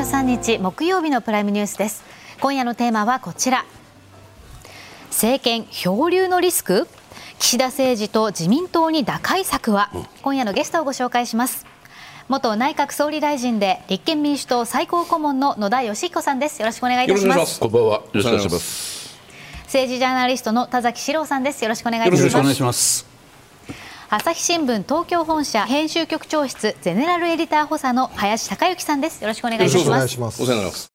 11月23日木曜日のプライムニュースです。今夜のテーマはこちら。政権漂流のリスク？岸田政治と自民党に打開策は、今夜のゲストをご紹介します。元内閣総理大臣で立憲民主党最高顧問の野田佳彦さんです。よろしくお願いいたします。こんばんは。よろしくお願いします。政治ジャーナリストの田崎史郎さんです。よろしくお願いします朝日新聞東京本社編集局長室ゼネラルエディター補佐の林孝之さんです。よろしくお願いします。お世話になります。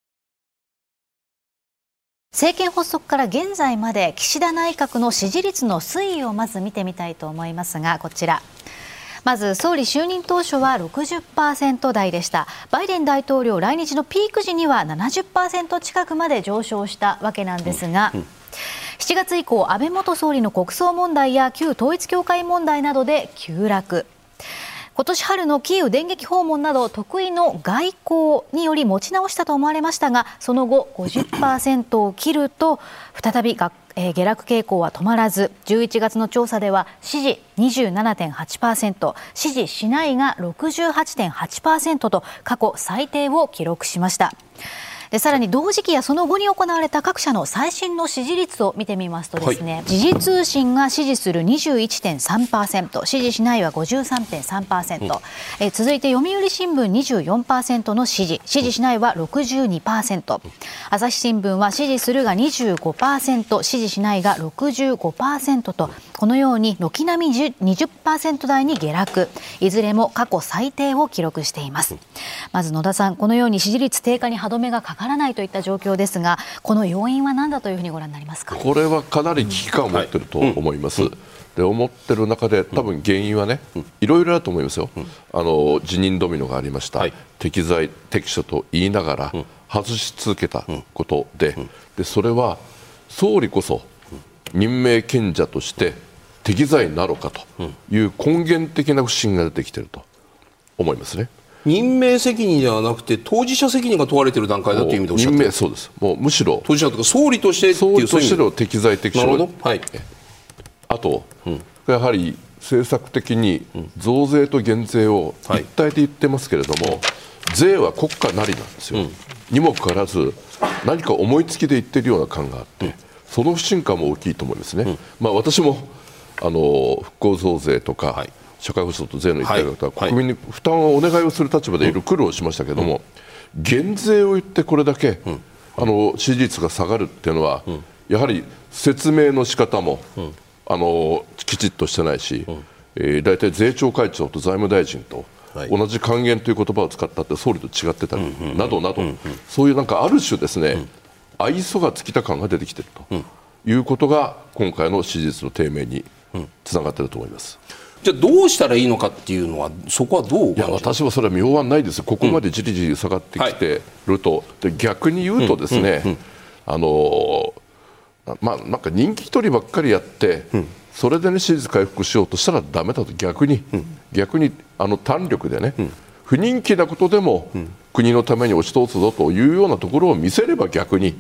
政権発足から現在まで岸田内閣の支持率の推移をまず見てみたいと思いますがこちら。まず総理就任当初は60%台でした。バイデン大統領来日のピーク時には70%近くまで上昇したわけなんですが、うんうん7月以降、安倍元総理の国葬問題や旧統一教会問題などで急落。今年春のキーウ電撃訪問など得意の外交により持ち直したと思われましたがその後50%を切ると再び下落傾向は止まらず11月の調査では支持27.8%支持しないが68.8%と過去最低を記録しました。でさらに同時期やその後に行われた各社の最新の支持率を見てみますとですね、はい、時事通信が支持する21.3%支持しないは53.3%、うん、え続いて読売新聞24%の支持。支持しないは62%朝日新聞は支持するが25%支持しないが65%とこのように軒並み20%台に下落。いずれも過去最低を記録していますまず野田さんこのように支持率低下に歯止めがかからないといった状況ですがこの要因は何だというふうにご覧になりますか？これはかなり危機感を持っていると思います。で思ってる中で多分原因はね、いろいろあると思いますよ、あの辞任ドミノがありました、はい、適材適所と言いながら外し続けたことで,、でそれは総理こそ任命権者として適材なのかという根源的な不信が出てきていると思いますね。任命責任ではなくて当事者責任が問われている段階だという意味でおっしゃってそうです。もうむしろ当事者とか総理として総理としての適材適所。なるほど、はい、あと、うん、やはり政策的に増税と減税を一体で言ってますけれども、はい、税は国家なりなんですよ、うん、にもかかわらず何か思いつきで言ってるような感があって、うん、その不信感も大きいと思いますね、まあ、私もあの復興増税とか、はい社会保障と税の一体型は国民に負担をお願いをする立場でいる苦労しましたけれども、減税を言ってこれだけ、あの支持率が下がるっていうのは、やはり説明の仕方も、あのきちっとしてないし、えー、大体税調会長と財務大臣と同じ還元という言葉を使ったって総理と違ってたり、などなど、そういうなんかある種ですね、愛想が尽きた感が出てきているということが今回の支持率の低迷につながっていると思います。じゃあどうしたらいいのかっていうのはそこはどういや私はそれは妙案ないですここまでじりじり下がってきてると、うんはい、逆に言うとですね、うんうん、あのまあ、なんか人気取りばっかりやって、それでね支持率回復しようとしたらだめだと。逆に、逆にあの胆力でね、不人気なことでも、国のために押し通すぞというようなところを見せれば逆に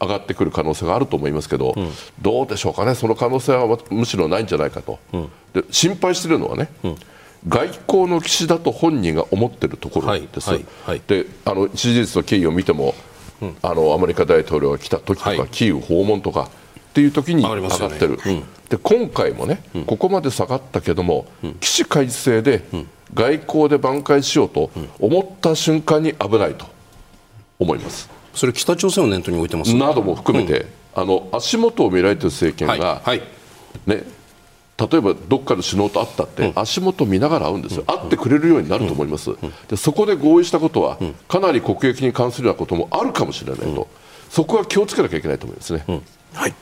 上がってくる可能性があると思いますけど、うん、どうでしょうかね、その可能性はむしろないんじゃないかと、うん、で心配しているのはね、うん、外交の岸田と本人が思っているところです、はいはい、であの支持率の経緯を見ても、あのアメリカ大統領が来た時とか、はい、キーウ訪問とかっていう時に上がってる、ね、で今回もね、ここまで下がったけども、起死回生で外交で挽回しようと思った瞬間に危ないと思います。それ北朝鮮を念頭に置いてますなども含めて、うん、あの足元を見られている政権が、はいはい、ね、例えばどっかの首脳と会ったって、足元見ながら会うんですよ、会ってくれるようになると思います、でそこで合意したことは、かなり国益に関するようなこともあるかもしれないと、そこは気をつけなきゃいけないと思いますね。はい、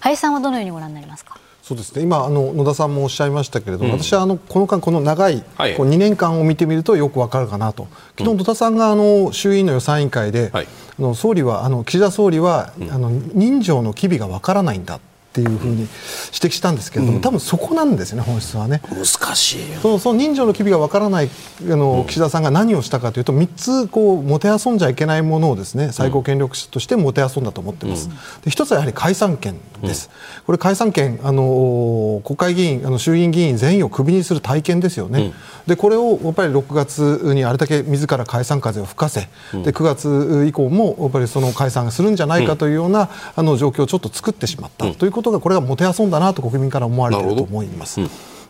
林さんはどのようにご覧になりますか？そうですね。今あの野田さんもおっしゃいましたけれども、うん、私はあのこの間この長い、はい、こう2年間を見てみるとよくわかるかなと。昨日野田さんがあの衆院の予算委員会で、はい、あの総理はあの岸田総理は、うん、あの人情の機微がわからないんだっていうふうに指摘したんですけれども、多分そこなんですよね、本質はね。難しいそのその人情の機微がわからないあの岸田さんが何をしたかというと、3つこうもてあそんじゃいけないものをですね最高権力者としてもてあそんだと思ってます。で一つはやはり解散権です。これ解散権あの国会議員あの衆議院議員全員をクビにする体験ですよね。でこれをやっぱり6月にあれだけ自ら解散風を吹かせ、で9月以降もやっぱりその解散するんじゃないかというような、あの状況をちょっと作ってしまった、ということがこれがもてあそんだなと国民から思われていると思います。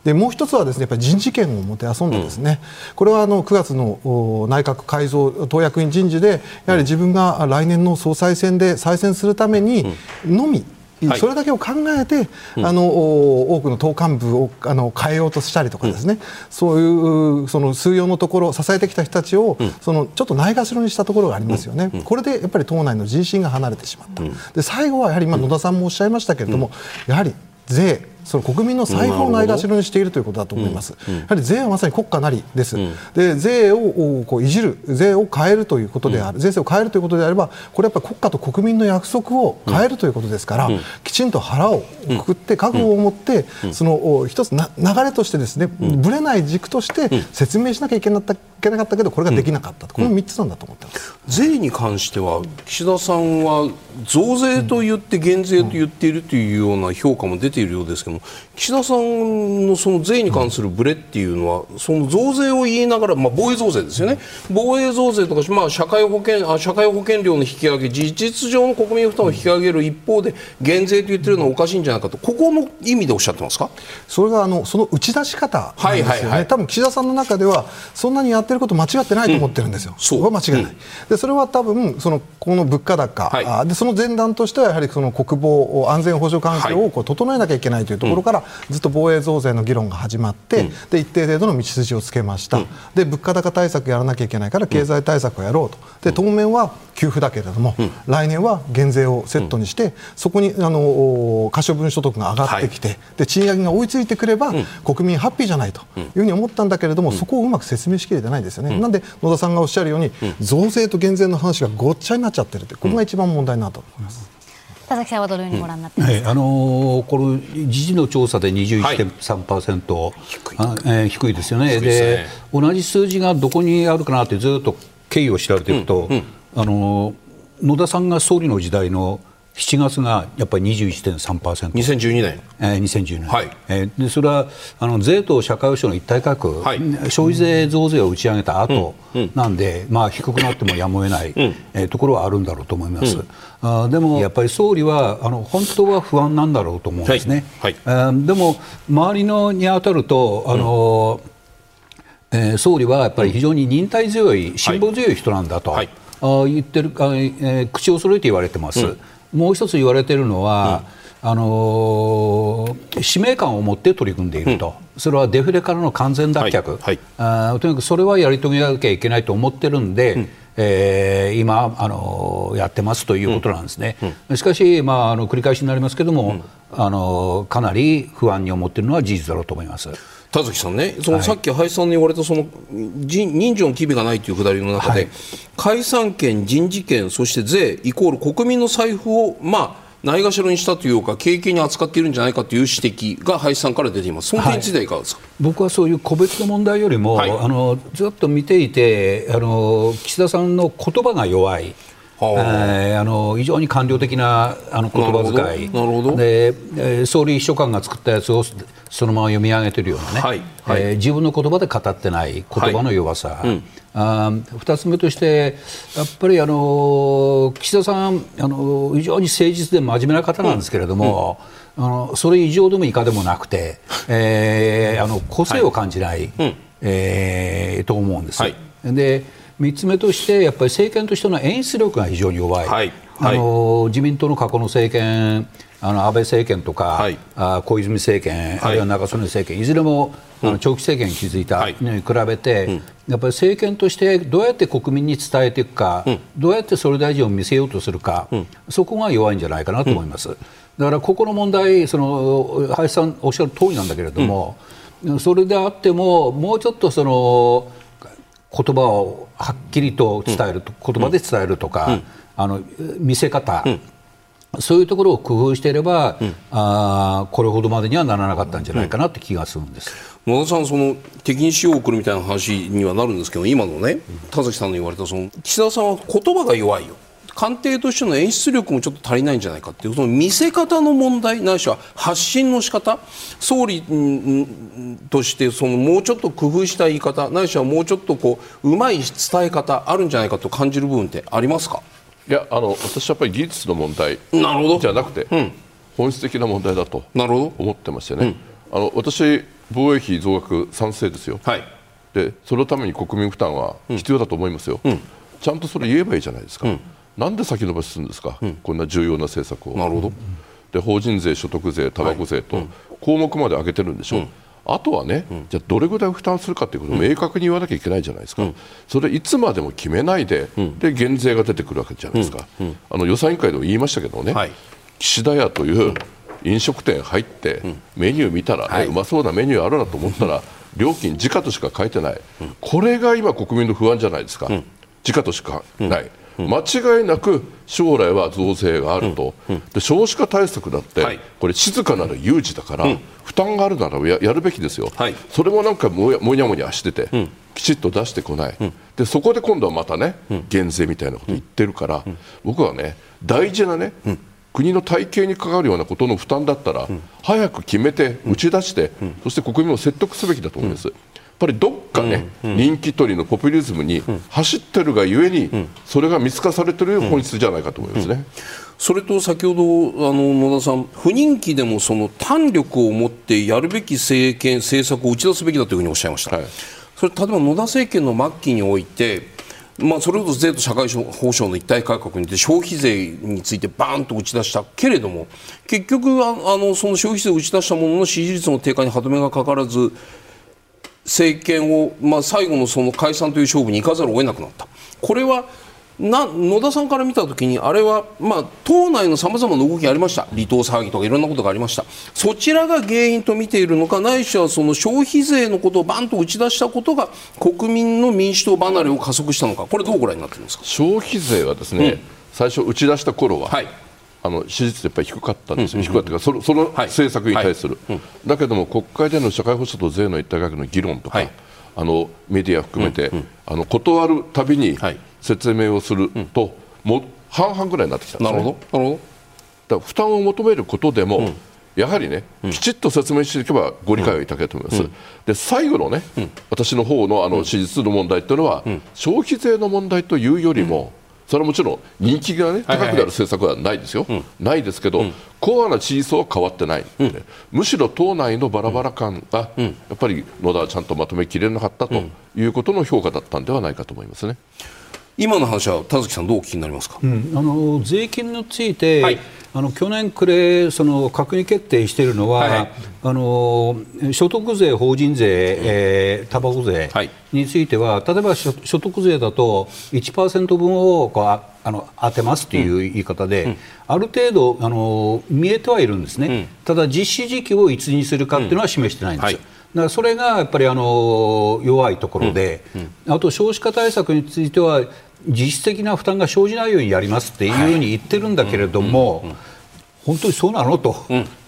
でもう一つはですねやっぱり人事権をもてあそんでですね、うん、これはあの9月の内閣改造党役員人事でやはり自分が来年の総裁選で再選するためにのみ、はい、それだけを考えて、うん、あの多くの党幹部をあの変えようとしたりとかですね、うん、そういうその数用のところ支えてきた人たちを、うん、そのちょっとないがしろにしたところがありますよね、これでやっぱり党内の人心が離れてしまった、で最後はやはり今野田さんもおっしゃいましたけれども、やはり税その国民の財布をないがしろにしているということだと思います、やはり税はまさに国家なりです、で税をこういじる、税を変えるということである、税制を変えるということであれば、これやっぱり国家と国民の約束を変えるということですから、きちんと腹をくくって、覚悟を持って、その一つな流れとしてですね、ぶれない軸として説明しなきゃいけなかったけど、これができなかった、この3つなんだと思ってます、税に関しては、岸田さんは増税と言って、減税と言っているというような評価も出ているようですけども、岸田さんのその税に関するブレっていうのは、その増税を言いながら、まあ、防衛増税ですよね、防衛増税とか、まあ、社会保険あ社会保険料の引き上げ、事実上の国民負担を引き上げる一方で、減税と言ってるのはおかしいんじゃないかと、ここの意味でおっしゃってますか？それがあのその打ち出し方なんですよね、はいはいはい、多分岸田さんの中では、そんなにやってること間違ってないと思ってるんですよ、う。ん、それは間違いない、うん、でそれは多分そのこの物価高、はい、でその前段としては、やはりその国防、安全保障環境をこう整えなきゃいけないというところから、ずっと防衛増税の議論が始まって、うん、で一定程度の道筋をつけました、うん、で物価高対策やらなきゃいけないから経済対策をやろうと。で当面は給付だけれども、うん、来年は減税をセットにして、そこにあの可処分所得が上がってきて、はい、で賃上げが追いついてくれば、国民ハッピーじゃないというふうに思ったんだけれども、そこをうまく説明しきれてないですよね、なんで野田さんがおっしゃるように、増税と減税の話がごっちゃになっちゃってるってここが一番問題なと思います。田崎さんはどのようにご覧になってますか、うんはい、あのー、この時事の調査で21.3%、はい、低いえー、低いですよねで、ね、同じ数字がどこにあるかなってずっと経緯を調べていくと、うんうん、あのー、野田さんが総理の時代の7月がやっぱり21.3%。2012年。えー、2012年。はい。えー、でそれはあの税と社会保障の一体化はい、消費税増税を打ち上げた後なんで、うん、まあ低くなってもやむを得ない、うん、えー、ところはあるんだろうと思います。うん、あでもやっぱり総理はあの本当は不安なんだろうと思うんですね。はい。はい、でも周りのに当たるとあの、うん、えー、総理はやっぱり非常に忍耐強い、辛抱強い人なんだと、はい、あ言ってるあ、えー、口を揃えて言われてます。もう一つ言われているのは、うん、あの使命感を持って取り組んでいると、うん、それはデフレからの完全脱却、はいはい、あとにかくそれはやり遂げなきゃいけないと思ってるんで、うん、えー、今、あのやってますということなんですね、しかし、まあ、あの繰り返しになりますけれども、あのかなり不安に思っているのは事実だろうと思います。田崎さんね、そのさっき林さんに言われたその人情の機微がないというくだりの中で、はい、解散権、人事権、そして税イコール国民の財布を、まあ、ないがしろにしたというか、経験に扱っているんじゃないかという指摘が林さんから出ています、その点についてはいかがですか、はい、僕はそういう個別の問題よりも、はい、あのずっと見ていてあの、岸田さんの言葉が弱い。えー、あの非常に官僚的なあの言葉遣い。なるほど。で、えー、総理秘書官が作ったやつをそのまま読み上げているようなね、はい。はい、えー、自分の言葉で語ってない言葉の弱さ、はいうん、あ2つ目としてやっぱりあの岸田さんあの非常に誠実で真面目な方なんですけれども、うん。うん、あのそれ以上でも以下でもなくて、えー、あの個性を感じない、はい、えー、と思うんです。で3つ目としてやっぱり政権としての演出力が非常に弱い、はい。はい、あの自民党の過去の政権あの安倍政権とか、はい、あ小泉政権、あるいは中曽根政権いずれも、あの長期政権に築いたのに比べて、うん、やっぱり政権としてどうやって国民に伝えていくか、うん、どうやって総理大臣を見せようとするか、うん、そこが弱いんじゃないかなと思います。だからここの問題その林さんおっしゃる通りなんだけれども、それであってももうちょっとその言葉をはっきりと伝えると、言葉で伝えるとか、あの見せ方、そういうところを工夫していれば、うん、あこれほどまでにはならなかったんじゃないかなって気がするんです。野田さん、その敵に塩を送るみたいな話にはなるんですけど、今のね、田崎さんの言われたその岸田さんは言葉が弱いよ。官邸としての演出力もちょっと足りないんじゃないかっていうその見せ方の問題ないしは発信の仕方総理としてそのもうちょっと工夫した言い方ないしはもうちょっとこううまい伝え方あるんじゃないかと感じる部分ってありますか？いやあの私はやっぱり技術の問題じゃなくて、うん、本質的な問題だと思ってましてね、うん、あの私、防衛費増額賛成ですよ、はい、でそのために国民負担は必要だと思いますよ、うん、ちゃんとそれ言えばいいじゃないですか、なんで先延ばしするんですか、こんな重要な政策を。なるほど。で法人税、所得税、たばこ税と、項目まで上げてるんでしょ。うあとはね、うん、じゃあどれぐらい負担するかということを明確に言わなきゃいけないじゃないですか、うん、それいつまでも決めないで、うん、で減税が出てくるわけじゃないですか、あの予算委員会でも言いましたけどね、はい、岸田屋という飲食店入って、メニュー見たら、はい、うまそうなメニューあるなと思ったら、料金、時価としか書いてない、これが今、国民の不安じゃないですか、時価としかない。間違いなく将来は増税があると、で少子化対策だって、これ、静かなる有事だから、負担があるならややるべきですよ、それもなんかもやもにゃしてて、きちっと出してこない、でそこで今度はまたね、減税みたいなこと言ってるから、僕はね、大事なね、国の体系に関わるようなことの負担だったら、早く決めて、打ち出して、そして国民を説得すべきだと思います。ぱりどっかね、人気取りのポピュリズムに走ってるがゆえに、うん、それが見透かされてる本質じゃないかと思いますね。それと先ほどあの野田さん、不人気でもその胆力を持ってやるべき政権、政策を打ち出すべきだというふうにおっしゃいました、はい、それ例えば野田政権の末期において、まあ、それこそ税と社会保障の一体改革にて消費税についてバーンと打ち出したけれども結局あのその消費税を打ち出したものの支持率の低下に歯止めがかからず政権を、まあ、最後のその解散という勝負に行かざるを得なくなった。これはな野田さんから見たときにあれは、まあ、党内のさまざまな動きがありました。離党騒ぎとかいろんなことがありました。そちらが原因と見ているのかないしはその消費税のことをバンと打ち出したことが国民の民主党離れを加速したのか。これどうご覧になっていますか？消費税はですね、うん、最初打ち出した頃は、はいあの支持率やっぱり低かったんですよ、低かったかそのその政策に対する、だけども国会での社会保障と税の一体改革の議論とか、はい、あのメディア含めて、うんうん、あの断るたびに説明をすると、も半々ぐらいになってきたんです、ね、なるほど。なるほど。だ負担を求めることでも、うん。やはりね、きちっと説明していけばご理解をいただけると思います、うん、で最後のね、うん、私の方のあの支持率の問題というのは、うん、消費税の問題というよりも、それはもちろん人気が、ね、高くなる政策はないですよ、ないですけど、うん、コアな地位層は変わってない、うん、むしろ党内のバラバラ感が、やっぱり野田はちゃんとまとめきれなかったということの評価だったんではないかと思いますね。今の話は田崎さんどうお聞きになりますか、うん、あの税金について、はい、あの去年暮れその閣議決定しているのは、はい、あの所得税、法人税、えー、たばこ税については、例えば所得税だと1%分をこうああの当てますという言い方で、うん、ある程度あの見えてはいるんですね、うん、ただ実施時期をいつにするかというのは示してないんですよ。からそれがやっぱりあの弱いところで、うん、あと少子化対策については実質的な負担が生じないようにやりますっていうふうに言ってるんだけれども、本当にそうなの？と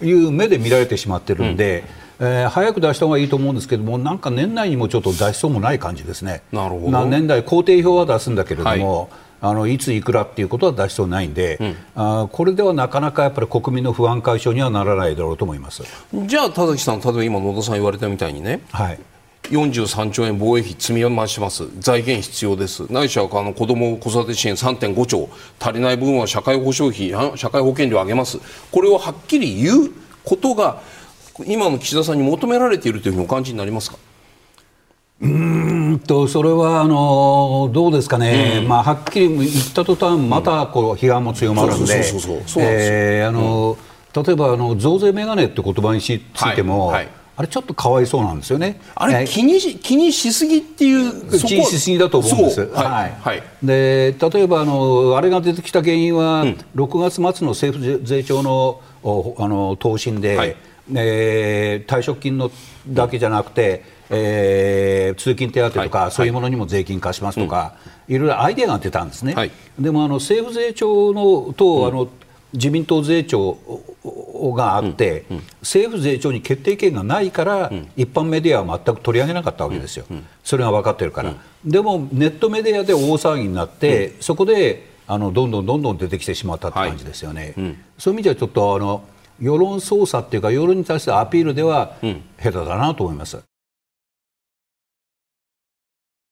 いう目で見られてしまってるんで。えー、早く出した方がいいと思うんですけども、なんか年内にもちょっと出しそうもない感じですね。なるほど。年内、工程表は出すんだけれども、はいあのいついくらっていうことは出しそうないんで、うん、あこれではなかなかやっぱり国民の不安解消にはならないだろうと思います。じゃあ、田崎さん、例えば今、野田さん言われたみたいにね、はい、43兆円防衛費積み増します、財源必要です、ないしはあの子ども子育て支援3.5兆、足りない分は社会保障費、社会保険料上げます、これをはっきり言うことが、今の岸田さんに求められているというふうにお感じになりますか？うんとそれはあのどうですかね、うん、まあ、はっきり言った途端またこう批判も強まるんで。例えばあの増税メガネって言葉についても、はいはい、あれちょっとかわいそうなんですよね。あれ気にし気にしすぎっていう気にしすぎだと思うんです。はい。はい、で例えばあのあれが出てきた原因は、うん、6月末の政府税調のあの答申で、はい、えー、退職金のだけじゃなくて、えー、通勤手当とか、はい、そういうものにも税金化しますとか、い。ろいろアイデアが出たんですね。はい、でもあの政府税調のと、あの自民党税調があって、うん。うん、政府税調に決定権がないから、うん、一般メディアは全く取り上げなかったわけですよ、それが分かってるから、でもネットメディアで大騒ぎになって、そこであのどんどんどんどん出てきてしまったって感じですよね、はい、そういう意味ではちょっとあの世論操作っていうか世論に対するアピールでは下手だなと思います。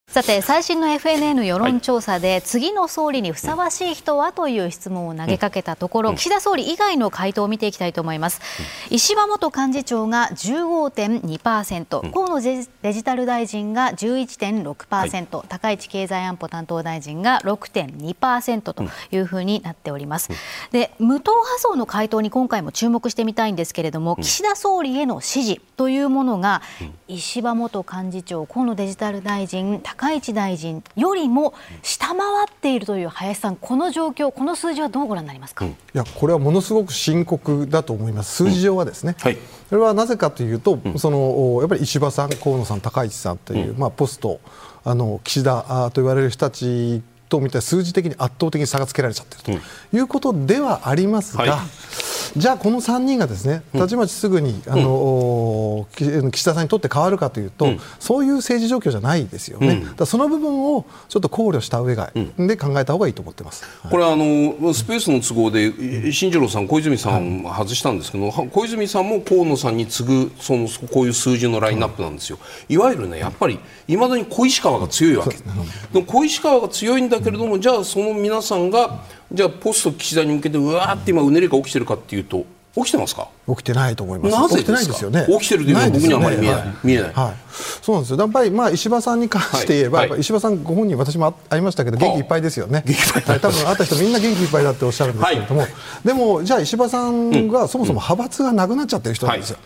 さて最新の FNN 世論調査で、次の総理にふさわしい人はという質問を投げかけたところ、岸田総理以外の回答を見ていきたいと思います、石破元幹事長が15.2%、河野デジタル大臣が11.6%、はい、高市経済安保担当大臣が6.2%というふうになっております、で無党派層の回答に今回も注目してみたいんですけれども、岸田総理への支持というものが、石破元幹事長河野デジタル大臣高市大臣よりも下回っているという林さん、この状況、この数字はどうご覧になりますか、うん、いやこれはものすごく深刻だと思います、数字上はですね、うんはい、それはなぜかというと、うん、そのやっぱり石破さん、河野さん、高市さんという、まあ、ポスト、あの岸田と言われる人たちと見て数字的に圧倒的に差がつけられちゃっているということではありますが、はいじゃあこの3人がですねたちまちすぐに、あの岸田さんにとって変わるかというと、そういう政治状況じゃないですよね、だその部分をちょっと考慮した上が、で考えた方がいいと思ってます、これあのスペースの都合で進次郎さん、小泉さん外したんですけど、小泉さんも河野さんに次ぐそのこういう数字のラインナップなんですよ、いわゆるねやっぱりいまだに小石川が強いわけ、でも小石川が強いんだけれどもじゃあその皆さんがじゃあポスト岸田に向けてうわーって今うねりが起きてるかっていうと起きてますか？起きてないと思います。なぜ起きてないですよね。起きてるというのは僕にはあまり見えない。はい、見えない。はい。そうなんですよ。やっぱりまあ石破さんに関して言えば、はい、石破さんご本人私もありましたけど元気いっぱいですよね。元気いっぱい。多分会った人みんな元気いっぱいだっておっしゃるんですけれども、でもじゃあ石破さんがそもそも派閥がなくなっちゃってる人なんですよ。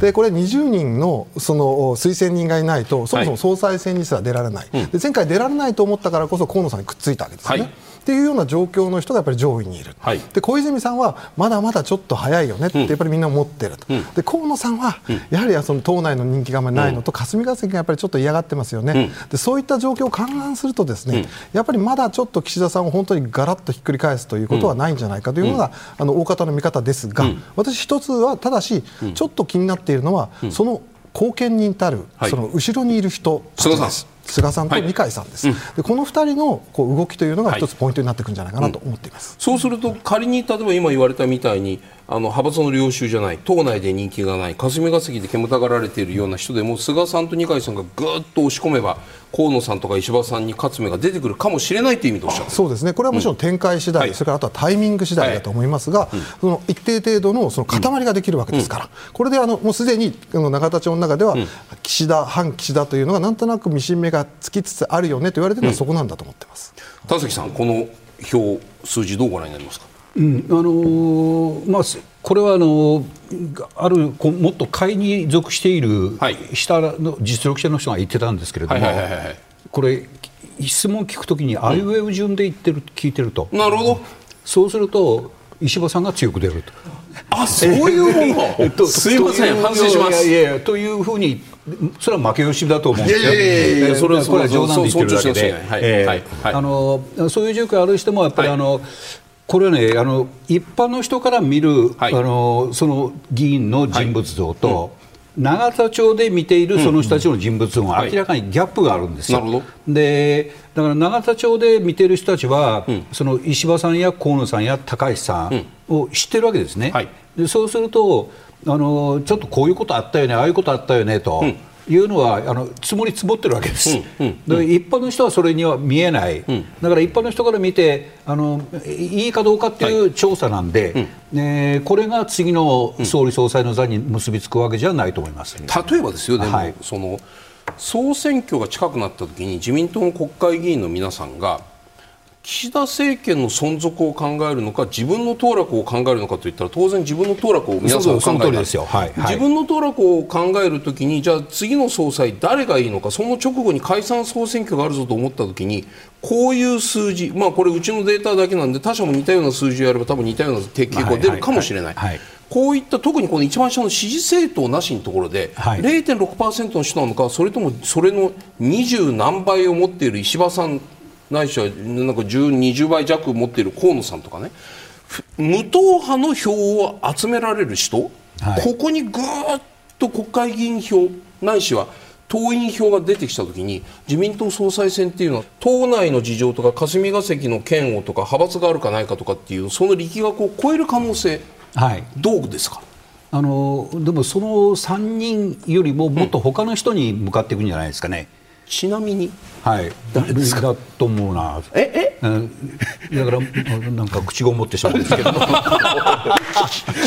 でこれ20人のその推薦人がいないとそもそも総裁選にすら出られない。で前回出られないと思ったからこそ河野さんにくっついたわけですよね。っていうような状況の人がやっぱり上位にいる、はい、で小泉さんはまだまだちょっと早いよねってやっぱりみんな思ってると、うん、で河野さんはやはりその党内の人気があまりないのと、霞が関がやっぱりちょっと嫌がってますよね、うん、でそういった状況を勘案するとですね、やっぱりまだちょっと岸田さんを本当にガラッとひっくり返すということはないんじゃないかというのが、あの大方の見方ですが、私一つはただし、ちょっと気になっているのは、その後見人たる、その後ろにいる人たちです。菅さんと二階さんです、はいうん、でこの2人のこう動きというのが一つポイントになっていくんじゃないかなと思っています、うん、そうすると仮に例えば今言われたみたいにあの派閥の領袖じゃない党内で人気がない霞が関で煙たがられているような人でも菅さんと二階さんがぐっと押し込めば河野さんとか石破さんに勝つ目が出てくるかもしれないという意味でおっしゃる。そうですね。これはもちろん展開次第、うん、それからあとはタイミング次第だと思いますが、はい、その一定程度のその塊ができるわけですから、うん、これであのもうすでに永田町の中では、岸田、反岸田というのがなんとなくミシン目がつきつつあるよねと言われているのはそこなんだと思ってます、田崎さん、この表、数字どうご覧になりますか？うん。あのー、まあ、これはあのあるもっと会に属している下の実力者の人が言ってたんですけれども、これ、質問聞くときに、あいうえお順で言ってる、聞いてると、なるほど。そうすると、石破さんが強く出ると。あそういうもの？すいません、反省します。いやいやというふうに、それは負け惜しみだと思うんですよ。いやいやいやそれはこれは冗談で言ってるだけで、あのそういう状況あるしても、やっぱりあの、これねあの一般の人から見る、はい、あのその議員の人物像と、永田町で見ているその人たちの人物像が明らかにギャップがあるんですよ。うん、でだから永田町で見ている人たちは、うん、その石破さんや河野さんや高市さんを知ってるわけですね。はい、でそうするとあのちょっとこういうことあったよねああいうことあったよねと。いうのはあの積もり積もってるわけです、うんうん、一般の人はそれには見えない、うん、だから一般の人から見てあのいいかどうかっていう調査なんで、はいえー、これが次の総理総裁の座に結びつくわけじゃないと思います、例えばですよ、でも、はい、その総選挙が近くなった時に自民党の国会議員の皆さんが岸田政権の存続を考えるのか自分の当落を考えるのかといったら当然自分の当落を皆さん考えるですよ、はいはい、自分の当落を考えるときにじゃあ次の総裁誰がいいのかその直後に解散総選挙があるぞと思ったときにこういう数字、まあ、これうちのデータだけなんで他社も似たような数字をやれば多分似たような傾向が出るかもしれない。こういった特にこの一番下の支持政党なしのところで、はい、0.6%の人なのかそれともそれの20何倍を持っている石破さんないしはなんか10、20倍弱持っている河野さんとかね。無党派の票を集められる人、はい、ここにぐーっと国会議員票ないしは党員票が出てきたときに自民党総裁選っていうのは党内の事情とか霞が関の嫌悪とか派閥があるかないかとかっていうその力学を超える可能性、はい、どうですか？あのでもその3人よりももっと他の人に向かっていくんじゃないですかね。うんちなみにはい。誰ですか？だと思うな。ええ、だからなんか口ごもってしまうんですけど。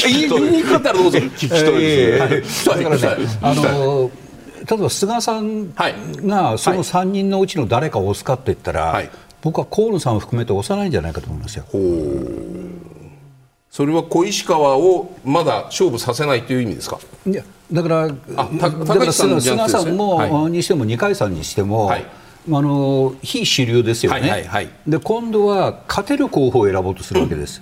言い方どうぞ。聞きたいです、だからねあの例えば菅さんがその3人のうちの誰かを押すかって言ったら、はい、僕は河野さんを含めて押さないんじゃないかと思いますよ。それは小石川をまだ勝負させないという意味ですか？いやだからだから菅さんも、はい、にしても二階さんにしても、はい、あの非主流ですよね、はいはいはい、で今度は勝てる候補を選ぼうとするわけです。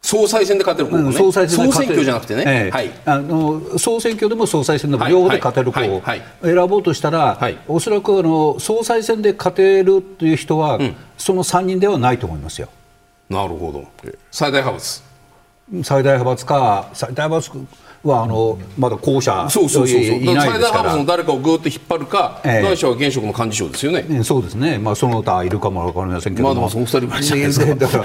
総裁選で勝てる候補、ね、総裁選総選挙じゃなくてね、ええ。はい、あの総選挙でも総裁選でも両方で勝てる候補を選ぼうとしたら、はい、おそらくあの総裁選で勝てるという人は、うん、その3人ではないと思いますよ。なるほど。最大派閥。最大派閥か最大派閥はあのまだ候補者そうそうそうそう。最大派閥の誰かをぐっと引っ張るか、ええ、は現職の幹事長ですよね、そうですね、まあ、その他いるかも分かりませんけどまあでもその二人ぐらいですかだか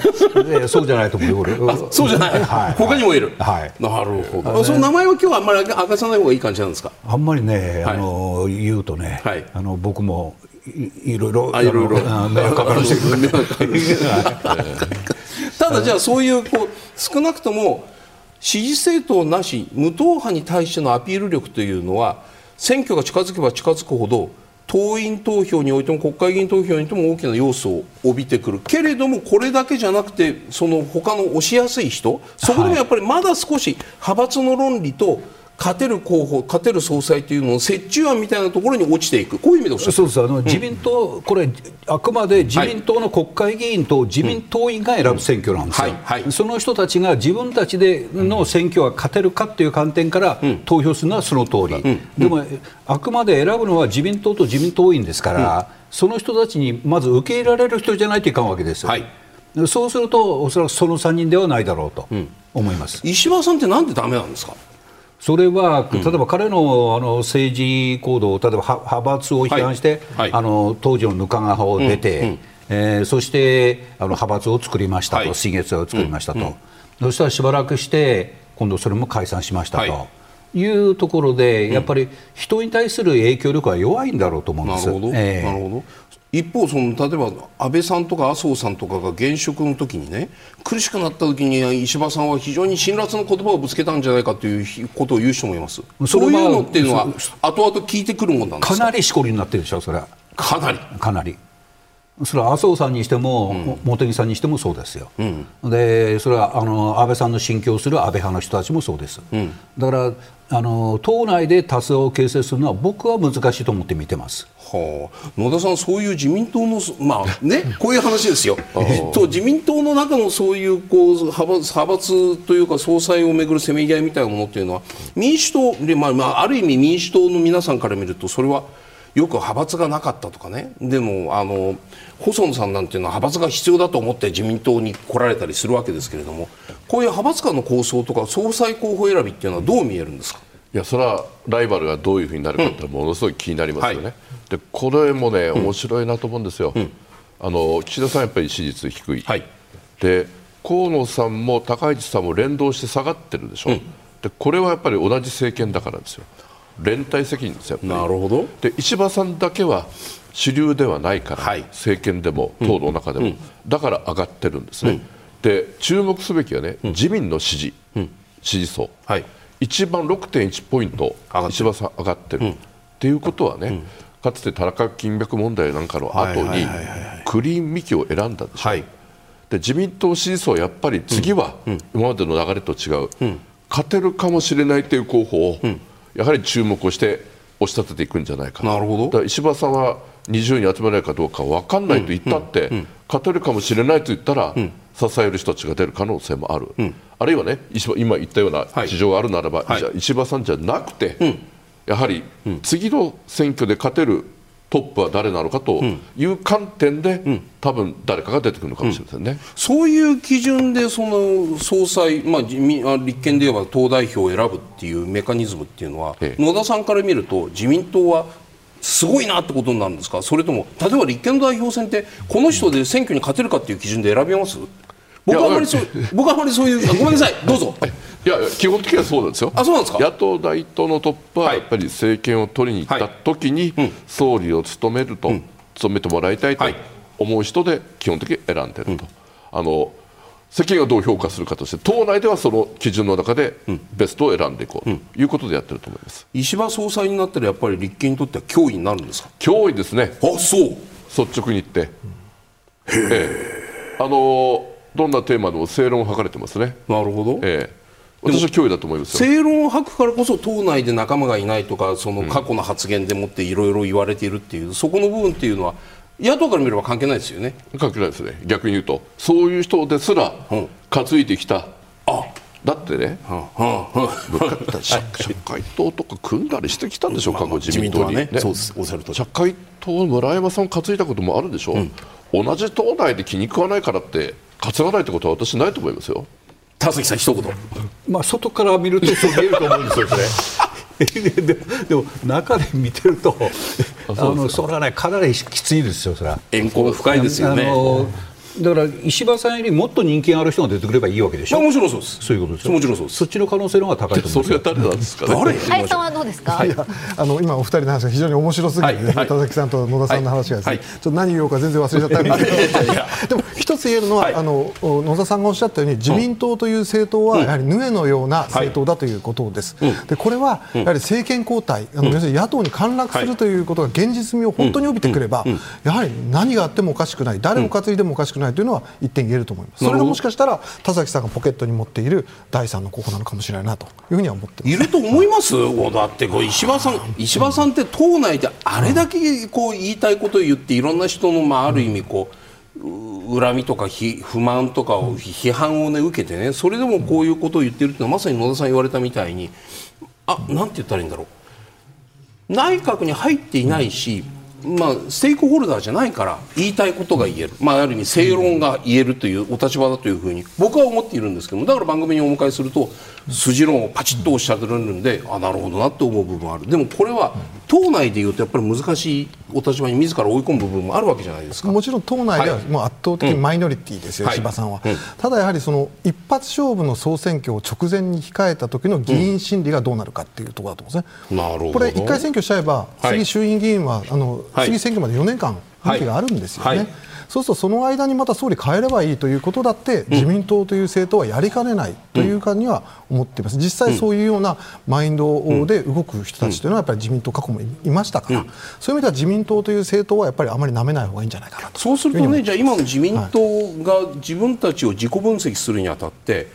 らそうじゃないと思うよそうじゃない、はい、他にもいる、はい、なるほど、その名前は今日はあんまり明かさない方がいい感じなんですか？あんまりね、あの言うとね、はい、あの僕もいろいろいろいろ。迷惑かかる ただじゃあそういうこう少なくとも支持政党なし無党派に対してのアピール力というのは選挙が近づけば近づくほど党員投票においても国会議員投票においても大きな要素を帯びてくる。けれどもこれだけじゃなくてその他の押しやすい人そこでもやっぱりまだ少し派閥の論理と勝てる候補、勝てる総裁というのの折衷案みたいなところに落ちていく、こういう意味でおっしゃそうです。あの、うん、自民党、これ、あくまで自民党の国会議員と自民党員が選ぶ選挙なんですよ、その人たちが自分たちでの選挙が勝てるかという観点から投票するのはその通り、うん、でも、あくまで選ぶのは自民党と自民党員ですから、その人たちにまず受け入れられる人じゃないといかんわけですよ。はい。そうすると、おそらくその3人ではないだろうと思います、石破さんってなんでだめなんですか？それは、例えば彼のあの政治行動、例えば派閥を批判して、はい。はい、あの当時の額賀派を出て、うん。うん、えー、そしてあの派閥を作りましたと、はい、新月を作りましたと、うん。うん、そしたらしばらくして、今度それも解散しましたと。い。うところで、やっぱり人に対する影響力は弱いんだろうと思うんです。なるほど、えー、なるほど一方その例えば安倍さんとか麻生さんとかが現職の時にね苦しくなった時に石破さんは非常に辛辣な言葉をぶつけたんじゃないかということを言う人もいます。そういうのっていうのは後々聞いてくるもんなんですか？かなりしこりになってるでしょそれは。かなり。かなり。それは麻生さんにしても、うん、茂木さんにしてもそうですよ、うん、でそれはあの安倍さんの信教する安倍派の人たちもそうです、うん、だからあの党内で多数を形成するのは僕は難しいと思って見てます。はあ、野田さん、そういう自民党の、まあね、こういう話ですよ、と自民党の中のそういうこう派閥派閥というか総裁をめぐるせめぎ合いみたいなものというのは民主党で、まあまあ、ある意味民主党の皆さんから見るとそれはよく派閥がなかったとかね。でもあの細野さんなんていうのは派閥が必要だと思って自民党に来られたりするわけですけれどもこういう派閥間の構想とか総裁候補選びっていうのはどう見えるんですか？いやそれはライバルがどういうふうになるかってものすごい気になりますよね、うんはい、でこれもね面白いなと思うんですよ、うん、あの岸田さんやっぱり支持率低い、はい、で河野さんも高市さんも連動して下がってるでしょ、うん、でこれはやっぱり同じ政権だからですよ。連帯責任ですよなるほど。で石破さんだけは主流ではないから、はい、政権でも党の中でも、うん、だから上がってるんですね、うん、で注目すべきはね、うん、自民の支持、支持層、はい、一番6.1ポイント石破さん上がってる、っていうことはね、かつて田中金脈問題なんかの後にクリーン幹を選んだでしょ、はい、で自民党支持層はやっぱり次は今までの流れと違う、勝てるかもしれないという候補を、やはり注目をして押し立てていくんじゃないかなるほど。石破さんは20人集めないかどうか分かんないと言ったって、うん。うん、勝てるかもしれないと言ったら、うん、支える人たちが出る可能性もある、あるいはね今言ったような事情があるならば、はい、じゃ石破さんじゃなくて、やはり次の選挙で勝てるトップは誰なのかという観点で、うん、多分誰かが出てくるのかもしれませんね、うん、そういう基準でその総裁、まあ、立憲で言えば党代表を選ぶっていうメカニズムっていうのは、ええ、野田さんから見ると自民党はすごいなってことになるんですか？それとも例えば立憲の代表選ってこの人で選挙に勝てるかっていう基準で選びます？僕はあまりそう僕はあまりそういうごめんなさい。どうぞ。いや基本的にはそうなんですよ。あそうなんですか？野党第一党のトップはやっぱり政権を取りに行った時に総理を務めると、務めてもらいたいと思う人で基本的に選んでると。あの世間がどう評価するかとして党内ではその基準の中でベストを選んでいこうということでやってると思います、うん、石破総裁になったらやっぱり立憲にとっては脅威になるんですか？脅威ですね。あそう。率直に言って、ええ。あのどんなテーマでも正論を吐かれてますね。なるほど、ええ。私は脅威だと思います正論を吐くからこそ党内で仲間がいないとかその過去の発言でもっていろいろ言われているっていう、うん、そこの部分っていうのは野党から見れば関係ないですよね。関係ないですね。逆に言うとそういう人ですら担いできた、あ。だってね、社会党とか組んだりしてきたんでしょう、過去自民党に、ね、そうです。おっしゃると社会党村山さん担いだこともあるでしょ。う、うん、同じ党内で気に食わないからって担がないってことは私ないと思いますよ。田崎さん一言。まあ外から見るとそう見えると思うんですよそれ。ででも中で見てるとあのそれはねかなりきついですよそれは。遠行深いですよねだから石破さんよりもっと人気がある人が出てくればいいわけでしょ？まあ、もちろんそうです。そういうことです。もちろんそうです。そっちの可能性の方が高いと思うそれは誰なんですか、ね？誰？林さんはどうですか？はい、あの今お二人の話が非常に面白すぎて、ね、はい、田崎さんと野田さんの話がですね、はい、ちょっと何言おうか全然忘れちゃったんですけど、でも一つ言えるのは、あの野田さんがおっしゃったように自民党という政党はやはりヌエのような政党だということです。でこれはやはり政権交代、あの要するに野党に陥落するということが現実味を本当に帯びてくれば、やはり何があってもおかしくない、誰を担いでもおかしくないというのは一点言えると思います。それがもしかしたら田崎さんがポケットに持っている第三の候補なのかもしれないなというふうには思っていると思います？だってこう石破さん石破さんって党内であれだけこう言いたいことを言っていろんな人のまあある意味こう恨みとか不満とかを批判を、ね、受けてねそれでもこういうことを言ってるっていうのはまさに野田さん言われたみたいにあなんて言ったらいいんだろう。内閣に入っていないし、まあ、ステークホルダーじゃないから言いたいことが言える、まあ、ある意味正論が言えるというお立場だというふうに僕は思っているんですけどだから番組にお迎えすると筋論をパチッとおっしゃるんであなるほどなって思う部分はある。でもこれは党内でいうとやっぱり難しいお立場に自ら追い込む部分もあるわけじゃないですか。もちろん党内ではもう圧倒的にマイノリティですよ、はい、石破さんは、はいうん、ただやはりその一発勝負の総選挙を直前に控えた時の議員心理がどうなるかっていうところだと思うんですね、なるほど。これ1回選挙しちゃえば次衆院議員はあの次選挙まで4年間任期があるんですよね。そうするとその間にまた総理変えればいいということだって自民党という政党はやりかねないという感じには思っています、実際そういうようなマインドで動く人たちというのはやっぱり自民党過去もいましたから、そういう意味では自民党という政党はやっぱりあまりなめない方がいいんじゃないかなと。そうするとね、じゃあ今の自民党が自分たちを自己分析するにあたって、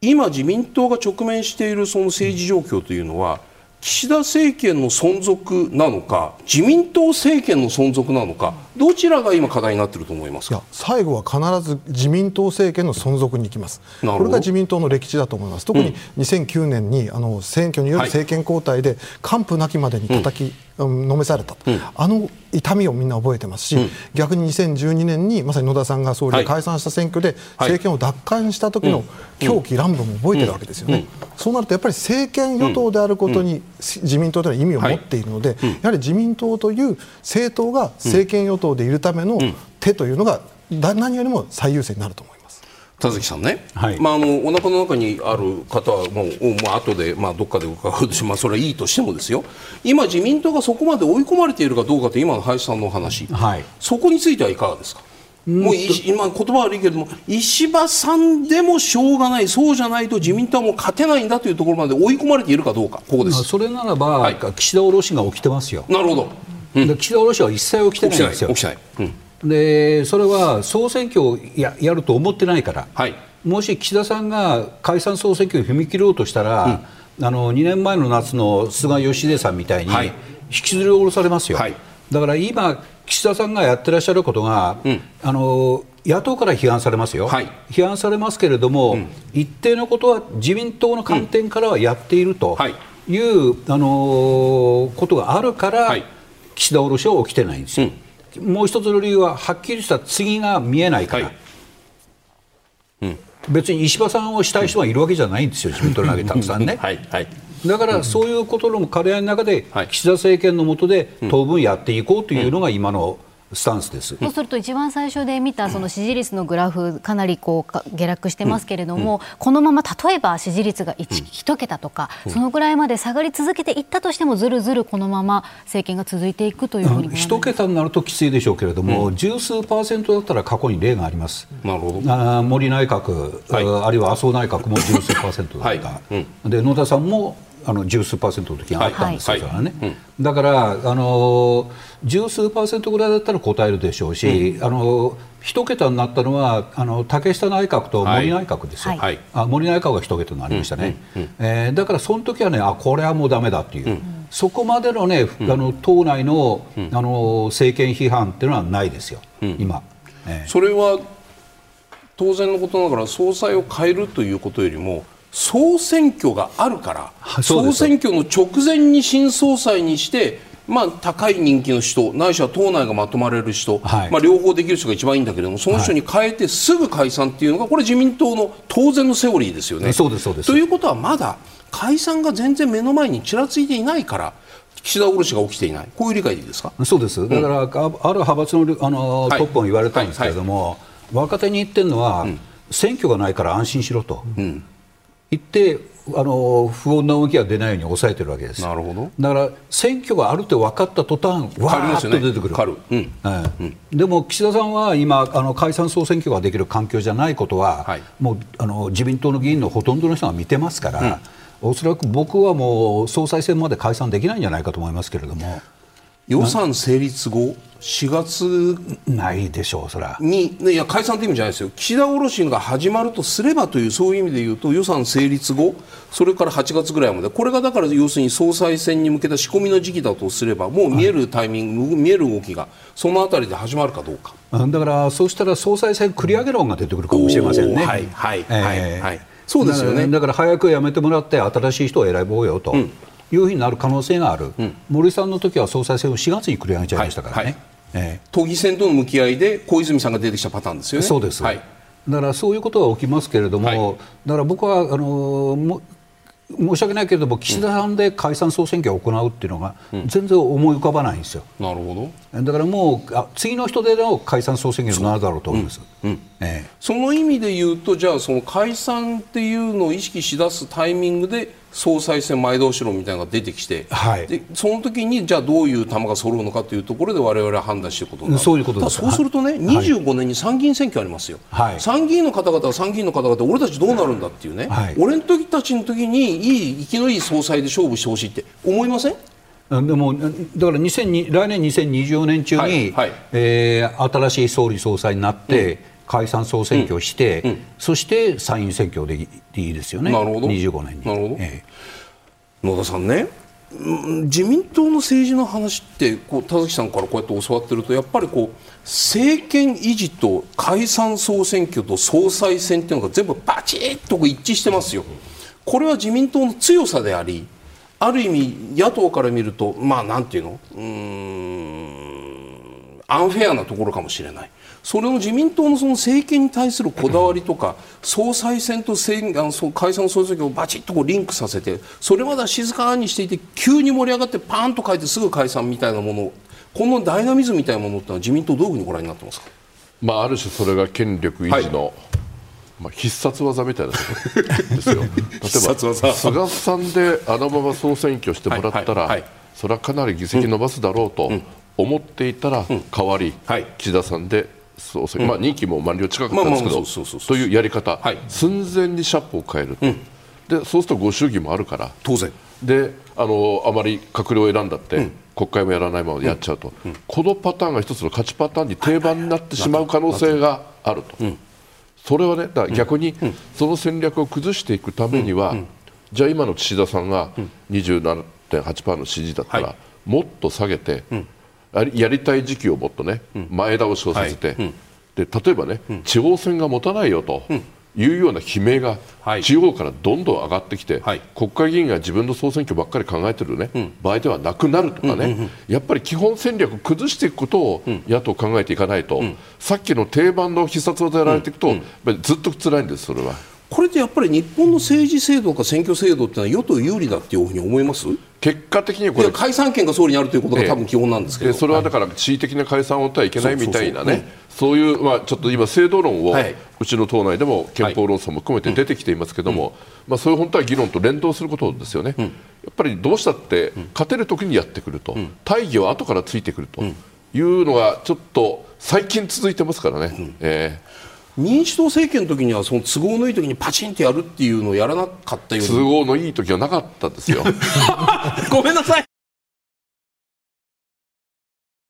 今、自民党が直面しているその政治状況というのは、岸田政権の存続なのか自民党政権の存続なのかどちらが今課題になっていると思いますか？最後は必ず自民党政権の存続に行きます。これが自民党の歴史だと思います。特に2009年にあの選挙による政権交代で完膚なきまでに叩き、うん、のめされた、うん、あの痛みをみんな覚えてますし、うん、逆に2012年にまさに野田さんが総理が解散した選挙で政権を奪還した時の狂気乱舞も覚えてるわけですよね、そうなるとやっぱり政権与党であることに自民党というのは意味を持っているので、やはり自民党という政党が政権与党でいるための手というのが何よりも最優先になると思います。田崎さんね、はい、まあ、あのお腹の中にある方はもう、まあ後で、まあ、どっかで伺うとし、まあ、それはいいとしてもですよ。今、自民党がそこまで追い込まれているかどうかという今の林さんのお話、はい、そこについてはいかがですか？もう今、言葉悪いけれども石破さんでもしょうがない。そうじゃないと自民党はもう勝てないんだというところまで追い込まれているかどうか。ここです。それならば、はい、岸田卸が起きてますよ。なるほど、うん、岸田卸は一切起きてないんですよ。起きてない、うんでそれは総選挙をややると思ってないから、はい、もし岸田さんが解散総選挙に踏み切ろうとしたら、うん、あの2年前の夏の菅義偉さんみたいに引きずり下ろされますよ、はい、だから今、岸田さんがやってらっしゃることが、うん、あの野党から批判されますよ、はい、批判されますけれども、うん、一定のことは自民党の観点からはやっているとい。う、あのことがあるから、岸田降ろしは起きてないんですよ。もう一つの理由ははっきりした次が見えないから。うん、別に石破さんをしたい人がいるわけじゃないんですよ、自民党の中でたくさんね。はいはい、だからそういうことの兼ね合いの中で、岸田政権の下で当分やっていこうというのが今のスタンスです。そうすると一番最初で見た その支持率のグラフかなりこう下落してますけれども、このまま例えば支持率が 1, 1桁とか、そのぐらいまで下がり続けていったとしてもずるずるこのまま政権が続いていくというふうに1桁になるときついでしょうけれども、うん、十数パーセントだったら過去に例があります。なるほど。あ森内閣、はい、あるいは麻生内閣も十数パーセントだった、で野田さんもあの十数パーセントの時にあったんですよ、はい。ね、だからあの十数パーセントぐらいだったら答えるでしょうし、うん、あの一桁になったのはあの竹下内閣と森内閣ですよ、はい、あ森内閣が一桁になりましたね、うん。うん、えー、だからその時はねあこれはもうだめだっていう、うん、そこまでのね、あの党内の,、あの政権批判っていうのはないですよ、今、えー、それは当然のことながら総裁を変えるということよりも総選挙があるから、総選挙の直前に新総裁にして、まあ、高い人気の人、ないしは党内がまとまれる人、はい、まあ、両方できる人が一番いいんだけれども、その人に変えてすぐ解散っていうのが、これ、自民党の当然のセオリーですよね。そうですそうです。ということは、まだ解散が全然目の前にちらついていないから、岸田卸が起きていない、こういう理解でいいですか？そうです、だから、うん、ある派閥のあの、トップも言われたんですけれども、はいはい、若手に言ってるのは、うん、選挙がないから安心しろと。うん言ってあの不穏な動きが出ないように抑えてるわけです。なるほど。だから選挙があるって分かった途端わーっと出てくる、うん。うん、でも岸田さんは今あの解散総選挙ができる環境じゃないことは、はい、もうあの自民党の議員のほとんどの人が見てますから、うん、おそらく僕はもう総裁選まで解散できないんじゃないかと思いますけれども。予算成立後、4月ないでしょう、そら。にいや解散という意味じゃないですよ、岸田卸が始まるとすればという、そういう意味で言うと、予算成立後、それから8月ぐらいまで、これがだから要するに総裁選に向けた仕込みの時期だとすれば、もう見えるタイミング、はい、見える動きが、そのあたりで始まるかどうか。だから、そうしたら総裁選繰り上げ論が出てくるかもしれませんね。はい、はい、はい、はい。そうですよね。だから早く辞めてもらって新しい人を選ぼうよと、うんいうふうになる可能性がある、うん、森さんの時は総裁選を4月に繰り上げちゃいましたからね、はいはい。えー、都議選との向き合いで小泉さんが出てきたパターンですよね。そうです、はい、だからそういうことが起きますけれども、はい、だから僕はあの申し訳ないけれども岸田さんで解散総選挙を行うっていうのが全然思い浮かばないんですよ。なるほど。だからもうあ次の人での解散総選挙になるだろうと思います、うん。うんええ、その意味で言うとじゃあその解散っていうのを意識しだすタイミングで総裁選前倒し論みたいなのが出てきて、はい、でその時にじゃあどういう球が揃うのかというところで我々は判断していくことになる。そういうことです。そうするとね、はい、25年に参議院選挙ありますよ、はい、参議院の方々は参議院の方々俺たちどうなるんだっていうね、はい、俺の時たちの時にいい生きのいい総裁で勝負してほしいって思いません？でもだから2002来年2024年中に、はい。はい、えー、新しい総理総裁になって、うん解散総選挙して、うん。うん、そして参院選挙でいいですよね、なるほど。25年に。なるほど、ええ、野田さんね自民党の政治の話ってこう田崎さんからこうやって教わってるとやっぱりこう政権維持と解散総選挙と総裁選っていうのが全部バチッと一致してますよ。これは自民党の強さでありある意味野党から見るとまあなんていうの？うんアンフェアなところかもしれない。それを自民党のその政権に対するこだわりとか、総裁選と選あの解散総選挙をバチッとこうリンクさせてそれまでは静かにしていて急に盛り上がってパーンと変えてすぐ解散みたいなものこのダイナミズムみたいなものってのは自民党どういうふうにご覧になってますか、まあ、ある種それが権力維持の、はい。まあ、必殺技みたいなですよ。例えば菅さんであのまま総選挙してもらったら、はいはいはい、それはかなり議席伸ばすだろうと思っていたら、代わり、岸田さんで総裁、う。ん、まあ、任期も満了近かったんですけど、というやり方、はい、寸前にシャップを変える、うん、でそうするとご祝儀もあるから。当然。であのあまり閣僚を選んだって、うん、国会もやらないままやっちゃうと、このパターンが一つの勝ちパターンに定番になってしまう可能性があると、それはねだ逆にその戦略を崩していくためには、じゃあ今の岸田さんが27.8%の支持だったら、はい、もっと下げて、やりたい時期をもっとね、前倒しをさせて、で例えばね、地方選が持たないよというような悲鳴が地方からどんどん上がってきて、はい、国会議員が自分の総選挙ばっかり考えてる、ね、うん、場合ではなくなるとかね、うんうんうん、やっぱり基本戦略を崩していくことを野党考えていかないと、うん、さっきの定番の必殺技やられていくと、ずっと辛いんです、それは。これってやっぱり日本の政治制度か選挙制度ってのは与党有利だっていうふうに思います？結果的にこれ。解散権が総理にあるということが多分基本なんですけど、ええ、それはだから地位的な解散をってはいけないみたいなね。そういう、まあ、ちょっと今制度論を、はい、うちの党内でも憲法論争も含めて出てきていますけれども、はいまあ、そういう本当は議論と連動することですよね、うん、やっぱりどうしたって勝てるときにやってくると、うん、大義は後からついてくるというのがちょっと最近続いてますからね。うん、えー民主党政権の時にはその都合のいい時にパチンとやるっていうのをやらなかったよう都合のいい時はなかったですよ。ごめんなさい。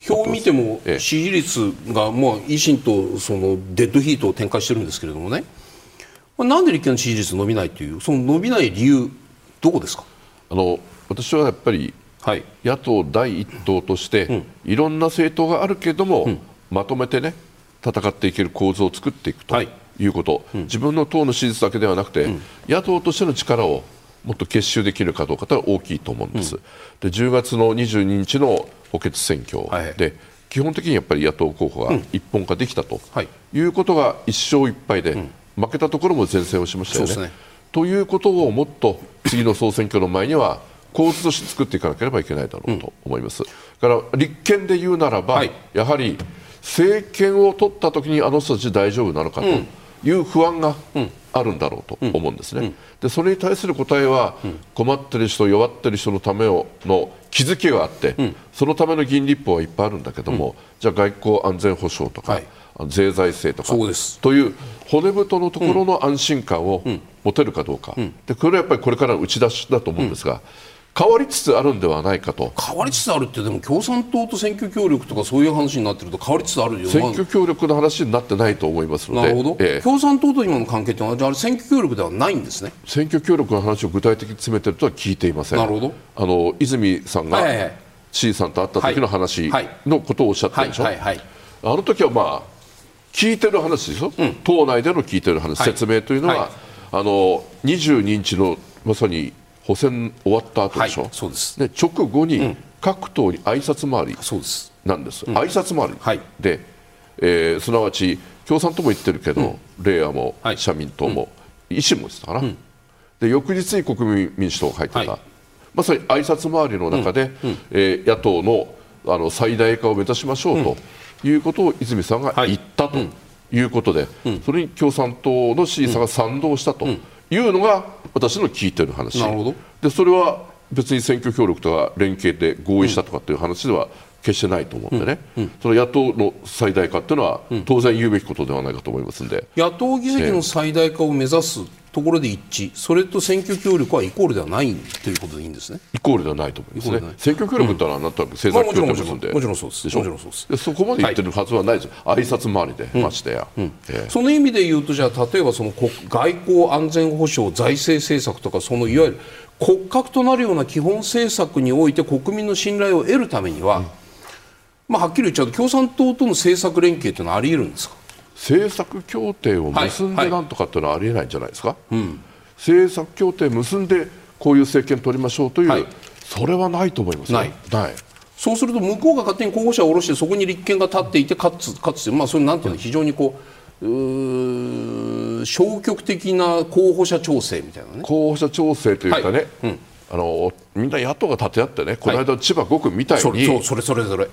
表を見ても支持率がまあ維新とそのデッドヒートを展開してるんですけれどもね。なんで立憲の支持率伸びないというその伸びない理由どこですか？あの私はやっぱり、はい、野党第一党として、うん、いろんな政党があるけれども、うん、まとめてね戦っていける構図を作っていくとい。うこと、はい、自分の党の支持率だけではなくて、うん、野党としての力をもっと結集できるかどうかは大きいと思うんです、うん、で10月の22日の補欠選挙で、はい、基本的にやっぱり野党候補が一本化できたとい。うことが1勝1敗で、負けたところも善戦をしましたよね。ね。ということをもっと次の総選挙の前には構図として作っていかなければいけないだろうと思います。から立憲で言うならば、はい、やはり政権を取った時にあの人たち大丈夫なのかという不安があるんだろうと思うんですね。でそれに対する答えは、困ってる人、弱ってる人のための気づきがあって、そのための議員立法はいっぱいあるんだけども、じゃあ外交安全保障とか、はい、税財政とかという骨太のところの安心感を持てるかどうか、でこれはやっぱりこれからの打ち出しだと思うんですが。変わりつつあるんではないかと。変わりつつあるってでも共産党と選挙協力とかそういう話になってると変わりつつあるよ選挙協力の話になってないと思いますので。なるほど、ええ、共産党と今の関係ってのはあれ選挙協力ではないんですね。選挙協力の話を具体的に詰めてるとは聞いていません。なるほど。あの泉さんが C さんと会った時の話のことをおっしゃったでしょ、はい。はい。はい、あの時はまあ聞いてる話ですよ、うん、党内での聞いてる話、説明というのは、あの22日のまさに補選終わった後でしょ、はい、そうです。で直後に各党に挨拶回りなんです、うん、挨拶回り、はい、で、えー、すなわち共産党も言ってるけど、うん、れいわも、はい、社民党も、うん、維新も言ってたかな、うん、で翌日に国民民主党が入ってた、はい、まさに挨拶回りの中で、うん、えー、野党のあの最大化を目指しましょうということを泉さんが言ったということで、それに共産党の支持者が賛同したと。いうのが私の聞いてる話。でそれは別に選挙協力とか連携で合意したとかっていう話では決してないと思うんでね、うんうん、その野党の最大化っていうのは当然言うべきことではないかと思いますんで、野党議席の最大化を目指すところで一致、それと選挙協力はイコールではないということでいいんですね。イコールではないと思いますね。選挙協力ってのはなんとなく政策協力んで、もちろんそうです。もちろんそうです。そこまで言ってるはずはないです。はい、挨拶回りで、ましてや、その意味で言うとじゃあ例えばその外交安全保障財政政策とかそのいわゆる骨格となるような基本政策において国民の信頼を得るためには、うん、まあはっきり言っちゃうと共産党との政策連携というのはあり得るんですか？政策協定を結んでなんとかっていうのはありえないんじゃないですか？はいはい。うん。政策協定結んでこういう政権取りましょうという、はい、それはないと思いますない。ない。そうすると向こうが勝手に候補者を下ろしてそこに立憲が立っていてかつかつまあそれなんていうの非常にこう消極的な候補者調整みたいなね。候補者調整というかね、はい。うん、あのみんな野党が立て合ってねこの間、千葉5区みたいに、はい、それそれそれ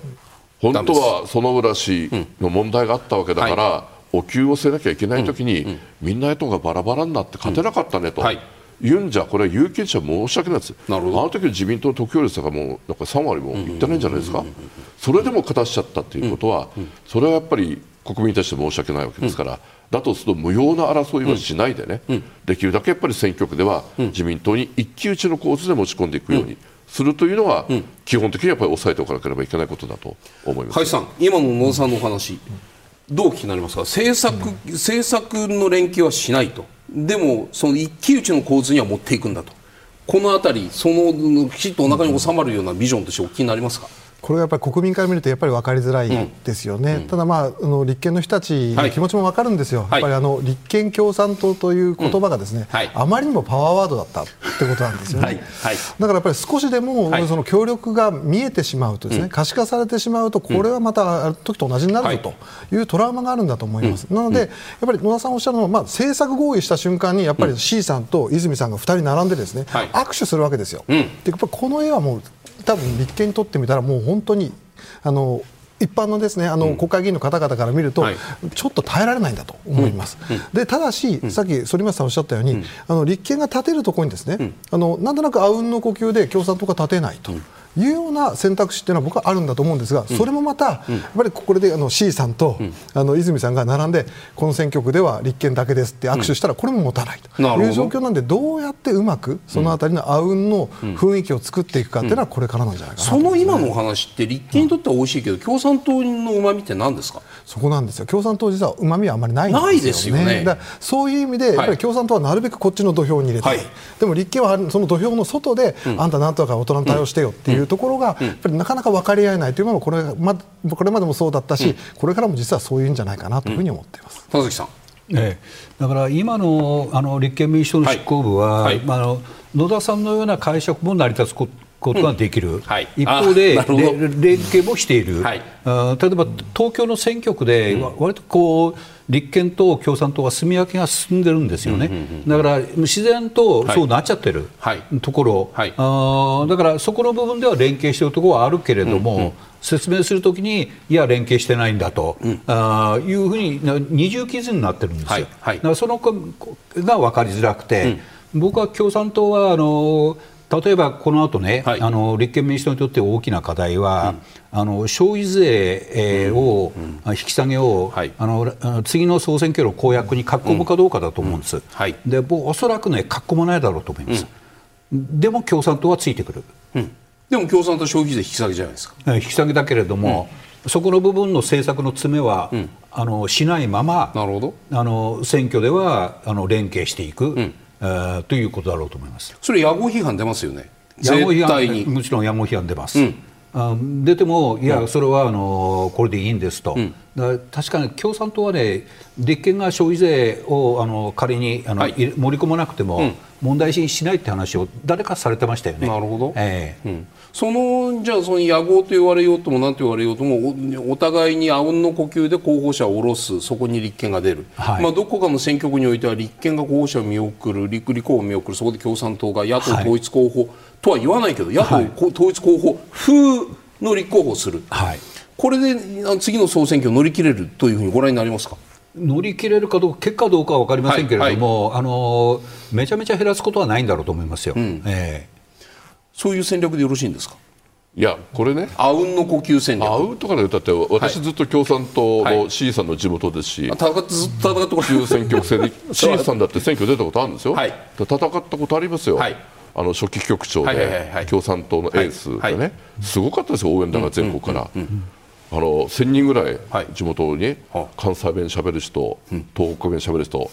本当は園村氏の問題があったわけだから、お給をせなきゃいけないときに、うんうん、みんな野党がバラバラになって勝てなかったねと。はい。言うんじゃこれは有権者申し訳ないです。あの時の自民党の得票率がもうなんか3割もいってないんじゃないですか。それでも勝たしちゃったということは、それはやっぱり国民に対して申し訳ないわけですから、だとすると無用な争いはしないでね、できるだけやっぱり選挙区では自民党に一騎打ちの構図で持ち込んでいくように。するというのは、基本的にやっぱり抑えておかなければいけないことだと思います。はいさん、今の野田さんのお話、どう気になりますか？政策、政策の連携はしないと。でもその一騎打ちの構図には持っていくんだと。この辺りそのきちっとお腹に収まるようなビジョンとしてお聞きになりますか？これがやっぱり国民から見るとやっぱり分かりづらいですよね、うん、ただ、まあ、あの立憲の人たちの気持ちも分かるんですよ、はい、やっぱりあの立憲共産党という言葉がですね、うん。はい、あまりにもパワーワードだったってことなんですよね、はい、だからやっぱり少しでもその協力が見えてしまうとですね、可視化されてしまうとこれはまたある時と同じになるぞというトラウマがあるんだと思います、なのでやっぱり野田さんおっしゃるのは、まあ、政策合意した瞬間にやっぱり C さんと泉さんが2人並んでですね、握手するわけですよ。でやっぱこの絵はもう多分立憲にとってみたらもう本当にあの一般のですねあの、国会議員の方々から見ると、はい、ちょっと耐えられないんだと思います。うん。うん、でただし、さっき反町さんおっしゃったように、あの立憲が立てるところにですね、あのなんとなくあうんの呼吸で共産党が立てないと。いうような選択肢っていうのは僕はあるんだと思うんですが、それもまた、やっぱりこれであの C さんと、あの泉さんが並んでこの選挙区では立憲だけですって握手したらこれも持たないという状況なんでどうやってうまくそのあたりのあうんの雰囲気を作っていくかっていうのはこれからなんじゃないかな、その今のお話って立憲にとっては美味しいけど、共産党のうまみって何ですか？そこなんですよ。共産党実はうまみはあまりないんですよね、ね、だそういう意味でやっぱり共産党はなるべくこっちの土俵に入れて、はい、でも立憲はその土俵の外で、あんたなんとか大人の対応してよっていうところが、ぱりなかなか分かり合えないというのもこれ,、ま、これまでもそうだったし、うん、これからも実はそういうんじゃないかなというふうに思っています。田崎さん。ええ、だから今のあの立憲民主党の執行部は、はい。はい、まあ、あの野田さんのような解釈も成り立つことができる、うん。はい、一方で連携もしている、はい、あ例えば東京の選挙区で、割とこう立憲と共産党は住み分けが進んでるんですよね、だから自然とそうなっちゃってるところ、はい、あだからそこの部分では連携しているところはあるけれども、うんうん、説明するときに、いや、連携してないんだと、うん、あいうふうに二重基準になってるんですよ、はい。はい、だからそのが分かりづらくて、うん、僕は共産党はあの例えばこの後ね、はい、あの立憲民主党にとって大きな課題は、うん、あの消費税、えー、を、うん、引き下げを、はい、あの次の総選挙の公約に書き込むかどうかだと思うんです、うん。はい、で僕おそらくね書き込まないだろうと思います、でも共産党はついてくる、でも共産党消費税引き下げじゃないですか。引き下げだけれども、そこの部分の政策の詰めは、あのしないままなるほど。あの選挙ではあの連携していく、えー、ということだろうと思います。それ野合批判出ますよね。野合批判もちろん野合批判出ます、うん。あ出ても、いや、それはあのこれでいいんですと、うん、だ確かに共産党はね、立憲が消費税をあの仮にあの、はい、盛り込まなくても、うん、問題視にしないって話を誰かされてましたよね。なるほど、えー、うんそのじゃあその野合と言われようとも何と言われようともお互いにあうんの呼吸で候補者を下ろすそこに立憲が出る、はい、まあ、どこかの選挙区においては立憲が候補者を見送る立立候補を見送るそこで共産党が野党統一候補、はい、とは言わないけど野党、はい、統一候補風の立候補をする、はい、これで次の総選挙を乗り切れるというふうにご覧になりますか？乗り切れるかどうか結果どうかは分かりませんけれども、はい。はい、あのめちゃめちゃ減らすことはないんだろうと思いますよ。うん、えーそういう戦略でよろしいんですか？いやこれね。あうんの呼吸戦略。あうんとかでだって私ずっと共産党の C さんの地元ですし、はい、戦ってずっと戦ったこと中選挙区制で C さんだって選挙出たことあるんですよ、はい、戦ったことありますよ、はい、あの初期局長で共産党のエースがね、すごかったですよ応援団が全国から。あの1000人ぐらい地元に関西弁しゃべる人、東北弁しゃべる人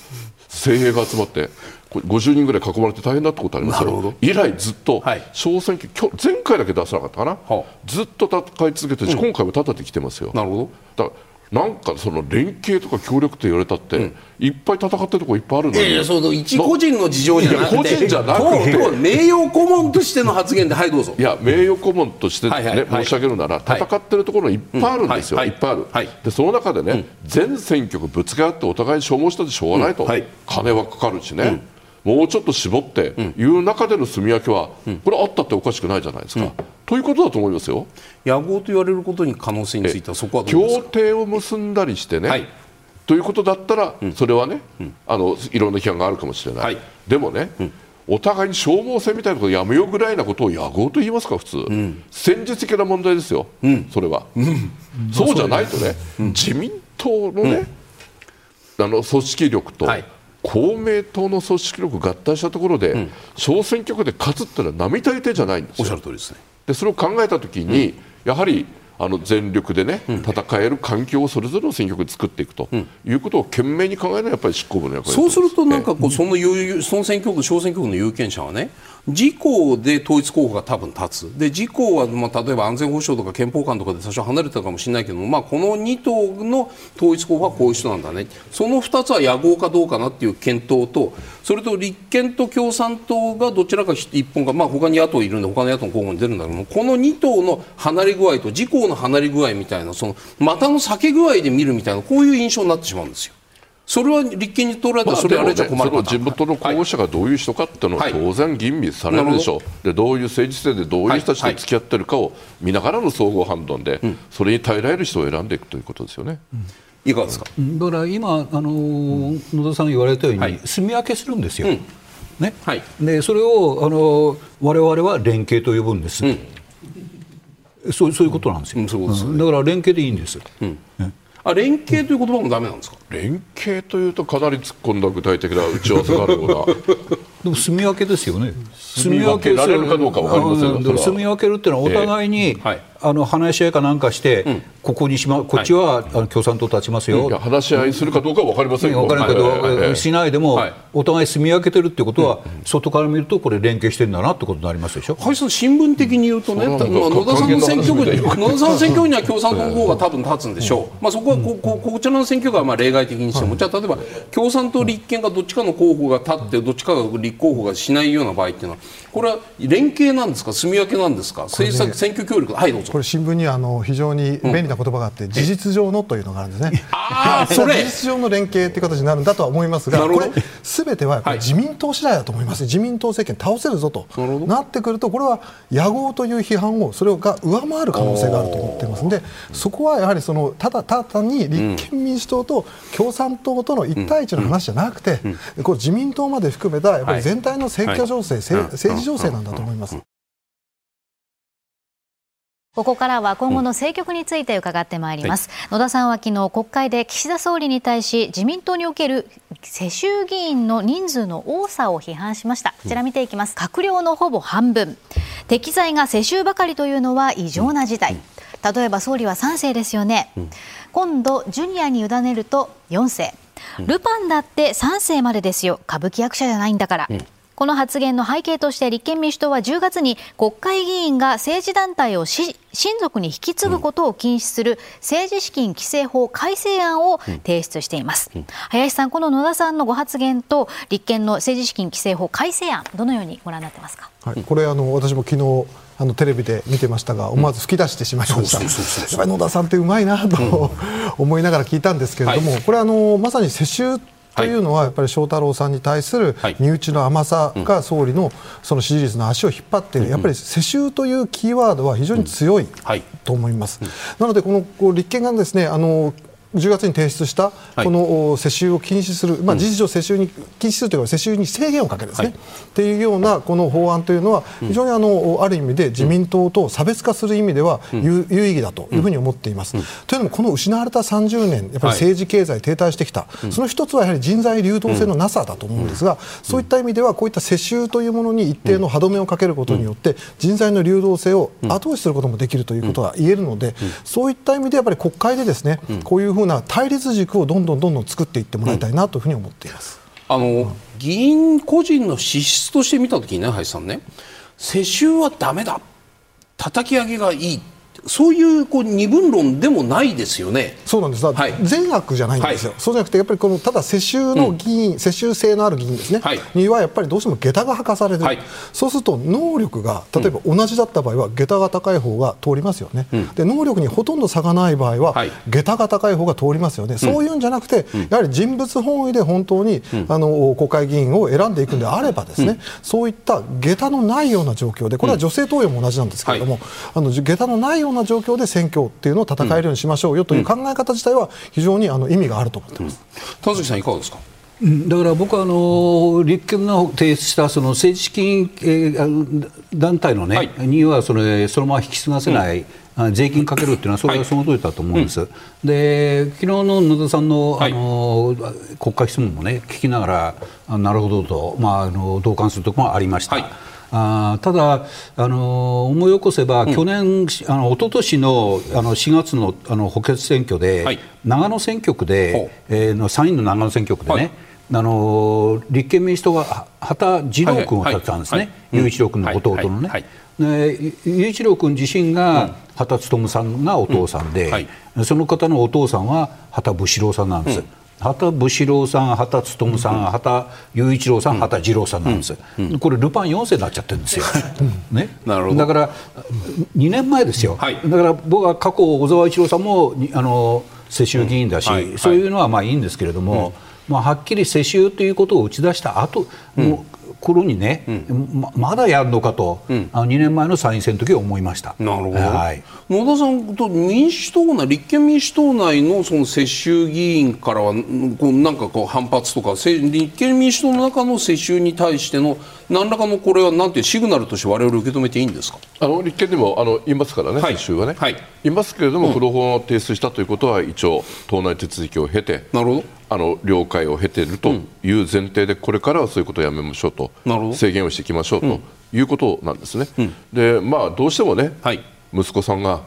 精鋭が集まって50人ぐらい囲まれて大変だったことありますよ。以来ずっと小選挙、はい、前回だけ出さなかったかな、はあ、ずっと戦い続けて、うん、今回も立ててきてますよ。なるほど。だなんかその連携とか協力と言われたって、うん、いっぱい戦ってるとこいっぱいあるのに、えー、そう一個人の事情じゃなくて個人じゃなくて。名誉顧問としての発言ではいどうぞ。いや名誉顧問としてね、はいはいはい、申し上げるなら、戦ってるところいっぱいあるんですよ、はい、い。っぱいある、はい、でその中でね、うん、全選挙区ぶつけ合ってお互いに消耗したってしょうがないと、金はかかるしね、もうちょっと絞っていう中での住み分けは、これあったっておかしくないじゃないですか。ということだと思いますよ。野合と言われることに可能性についてはそこは協定を結んだりしてね、はい、ということだったら、それはね、あのいろんな批判があるかもしれない。はい、でもね、お互いに消耗戦みたいなことをやめようぐらいなことを野合と言いますか普通、うん、戦術的な問題ですよ、うん、それは、うん、そうじゃないとね、自民党のね、あの組織力と、はい公明党の組織力合体したところで、うん、小選挙区で勝つってのは並大抵じゃないんですよ。おっしゃる通りですね。でそれを考えたときに、うん、やはりあの全力でね、うん、戦える環境をそれぞれの選挙区で作っていくということを懸命に考えるのはやっぱり執行部の役割そうするとなんかこうその有その選挙区小選挙区の有権者はね自公で統一候補が多分立つで自公は、まあ、例えば安全保障とか憲法観とかで多少離れたかもしれないけども、まあ、この2党の統一候補はこういう人なんだねその2つは野合かどうかなっていう検討とそれと立憲と共産党がどちらか一本か、まあ、他に野党いるんで他の野党の候補に出るんだけどもこの2党の離れ具合と自公の離れ具合みたいなその股の避け具合で見るみたいなこういう印象になってしまうんですよ。それは立憲に取られたら、それあれじゃ困る、ね、地元の候補者がどういう人かっていうのは当然吟味されるでしょ。う、はい、でどういう政治性でどういう人たちと付き合ってるかを見ながらの総合判断で、それに耐えられる人を選んでいくということですよね。うん。いかがですか？だから今、あの野田さんが言われたように、はい、住み分けするんですよ、うん、ね。はい、でそれをあの我々は連携と呼ぶんです、うん、そうそういうことなんですよ、うん、だから連携でいいんです、うんあ連携という言葉もダメなんですか？連携というとかなり突っ込んだ具体的な打ち合わせがあるような。でも住み分けですよね。住み分けられるかどうか分かりませんが住み分けるっていうのはお互いに、あの話し合いかなんかして、うん、ここにしまこっちは、はい、あの共産党立ちますよ、うん、話し合いするかどうかは分かりません分かるけど、はい、しないでも、はい、お互い住み分けてるってことは、うん、外から見るとこれ連携してるんだなってことになりますでしょ。はい新聞的に言うとね、まあ、野田さんの選挙区に野田さんの選挙区には共産党の方が多分立つんでしょう、まあ、そこはこここちらの選挙区はまあ例外的にしても、じゃあ例えば共産党立憲がどっちかの候補が立ってどっちかが立候補がしないような場合っていうのはこれは連携なんですか？住み分けなんですか？政策、選挙協力。はいどうぞこれ新聞にあの非常に便利な言葉があって、事実上のというのがあるんですね。あそれ。事実上の連携という形になるんだとは思いますが、これすべては自民党次第だと思います。自民党政権倒せるぞとなってくるとこれは野合という批判をそれが上回る可能性があると思っていますので、そこはやはりそのただただに立憲民主党と共産党との一対一の話じゃなくて、これ自民党まで含めたやっぱり全体の選挙情勢、政治情勢なんだと思います。ここからは今後の政局について伺ってまいります、はい、野田さんは昨日国会で岸田総理に対し自民党における世襲議員の人数の多さを批判しました。こちら見ていきます、閣僚のほぼ半分。適材が世襲ばかりというのは異常な事態。例えば総理は3世ですよね、今度ジュニアに委ねると4世ルパンだって3世までですよ。歌舞伎役者じゃないんだから、この発言の背景として立憲民主党は10月に国会議員が政治団体を親族に引き継ぐことを禁止する政治資金規正法改正案を提出しています、林さんこの野田さんのご発言と立憲の政治資金規正法改正案どのようにご覧になってますか、はい、これあの私も昨日あのテレビで見てましたが思わず吹き出してしまいました、やっぱり野田さんってうまいなと、思いながら聞いたんですけれども、はい、これあのまさに世襲というのは、やっぱり翔太郎さんに対する身内の甘さが総理のその支持率の足を引っ張っている、やっぱり世襲というキーワードは非常に強いと思います。なのでこの立憲がですねあの10月に提出したこの世襲を禁止する、まあ、事実上世襲に禁止するというか世襲に制限をかけるですね、はい、っていうようなこの法案というのは非常にあのある意味で自民党と差別化する意味では有有意義だというふうに思っています。というのもこの失われた30年やっぱり政治経済停滞してきた、その一つはやはり人材流動性のなさだと思うんですが、そういった意味ではこういった世襲というものに一定の歯止めをかけることによって人材の流動性を後押しすることもできるということが言えるので、そういった意味でやっぱり国会でですねこういうふうな対立軸をどんどんどんどん作っていってもらいたいなというふうに思っています。あの議員個人の資質として見たときにね、林さんね、世襲はだめだ、叩き上げがいい。そういうこう二分論でもないですよね。そうなんです。はい、善悪じゃないんですよ。はい、そうじゃなくてやっぱりこのただ世襲の議員、うん、世襲性のある議員ですね、はい、にはやっぱりどうしても下駄が履かされる、はい、そうすると能力が例えば同じだった場合は下駄が高い方が通りますよね。うん、で能力にほとんど差がない場合は、はい、下駄が高い方が通りますよね。そういうんじゃなくて、やはり人物本位で本当に、あの国会議員を選んでいくんであればですね、そういった下駄のないような状況でこれは女性登用も同じなんですけれども、あの下駄のないような状況で選挙っていうのを戦えるようにしましょうよという考え方自体は非常にあの意味があると思ってます。田崎さんいかがですか？だから僕はあの立憲の提出したその政治資金、えー、団体のね、はい、にはそれそのまま引き継がせない、うん、税金かけるっていうのはそれはその通りだと思うんです。はい、で昨日の野田さんの,、あの国会質問もね聞きながらなるほどと、まあ、あの同感するところもありました。はいあただ、あの思い起こせば、うん、去年、あの一昨年のあの4月のあの補欠選挙で、はい、長野選挙区で、えー、の参院の長野選挙区でね、はい。あの立憲民主党は畑次郎君を立てたんですね、雄一郎君の弟のね。雄一郎君自身が畑勉さんがお父さんで、その方のお父さんは畑武四郎さんなんです。畑武四郎さん、畑勉さん、畑雄一郎さん、畑次郎さんなんです、これ、ルパン4世になっちゃってるんですよ、ね、だから2年前ですよ、はい、だから僕は過去、小沢一郎さんもあの世襲議員だし、はい、そういうのはまあいいんですけれども、まあ、はっきり世襲ということを打ち出した後、もう頃にね、ままだやるのかと、うん、あの2年前の参院選の時は思いました。なるほど、はい、野田さんと民主党内立憲民主党内のその世襲議員からはこうなんかこう反発とか立憲民主党の中の世襲に対しての何らかのこれはなんていうシグナルとして我々受け止めていいんですか？あの立憲でもあのいますからね、はい、世襲はね、はい、いますけれども、古本を提出したということは一応党内手続きを経て。なるほどあの了解を経ているという前提で、これからはそういうことをやめましょうと、制限をしていきましょうということなんですね。でまあ、どうしてもね、はい、息子さんが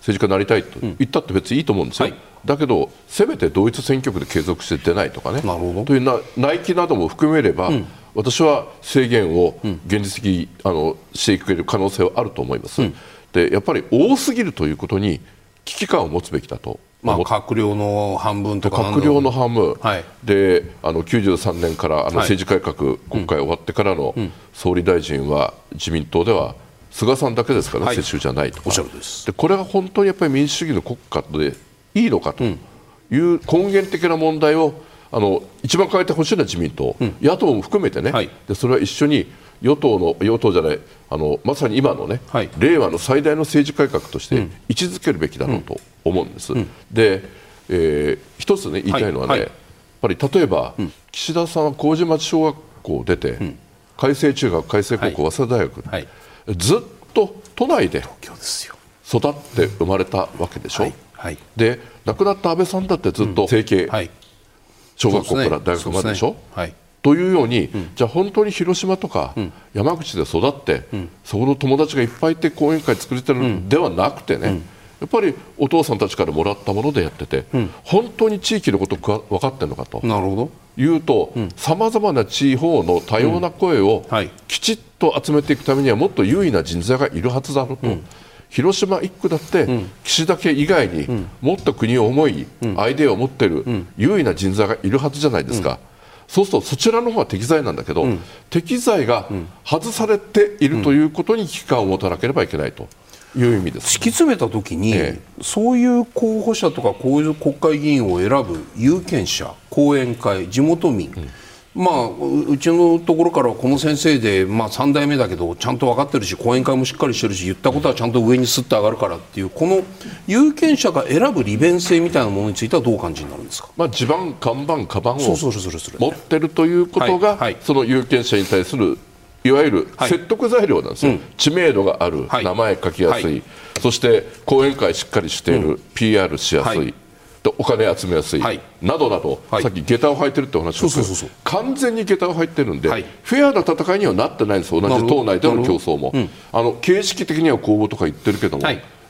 政治家になりたいと言ったって別にいいと思うんですよ。はい、だけど、せめて同一選挙区で継続して出ないとかね、というな内規なども含めれば、うん、私は制限を現実的あのしていく可能性はあると思います。うん、でやっぱり多すぎるということに危機感を持つべきだとまあ、閣僚の半分とか閣僚の半分、はい、であの93年からあの政治改革、はい、国会終わってからの総理大臣は自民党では菅さんだけですから、ね、はい、世襲じゃないとか。でこれが本当にやっぱり民主主義の国家でいいのかという根源的な問題をあの一番変えてほしいのは自民党、うん、野党も含めてね、でそれは一緒に与党の与党じゃないあのまさに今のね、はい、令和の最大の政治改革として位置づけるべきだろうと思うんです。うん、で、えー、一つね言いたいのはね、はい。はい、やっぱり例えば、うん、岸田さんは麹町小学校を出て、うん、改正中学、改正高校、早稲田大学、はい、ずっと都内で育って生まれたわけでしょ？はい。で亡くなった安倍さんだってずっと整形、小学校から大学まででしょ？はいというように、うん、じゃあ本当に広島とか山口で育って、うん、そこの友達がいっぱいいて講演会作れてるん。ではなくてね、やっぱりお父さんたちからもらったものでやってて、本当に地域のことが分かってるのかとなるほど。いうとさまざまな地方の多様な声をきちっと集めていくためにはもっと優位な人材がいるはずだろうと。広島1区だって岸田家以外にもっと国を思い、アイデアを持っている優位な人材がいるはずじゃないですか。そうするとそちらの方は適材なんだけど、うん、適材が外されているということに危機感を持たなければいけないと。いう意味です、突き詰めたときに、ええ、そういう候補者とかこういう国会議員を選ぶ有権者、後援会、地元民、うんまあ、うちのところからはこの先生で、まあ、3代目だけどちゃんと分かってるし講演会もしっかりしてるし言ったことはちゃんと上にすって上がるからっていうこの有権者が選ぶ利便性みたいなものについてはどうお感じになるんですか、まあ、地盤、看板、カバンを持ってるということが、はいはい、その有権者に対するいわゆる説得材料なんですよ、はい知名度がある、名前書きやすい、そして講演会しっかりしている、うん、PR しやすい。お金集めやすい、はい、などなど、はい、さっき下駄を履いてるってお話をす完全に下駄を履いてるんで、はい、フェアな戦いにはなってないんです。同じ党内での競争も、うん、あの形式的には公募とか言ってるけども、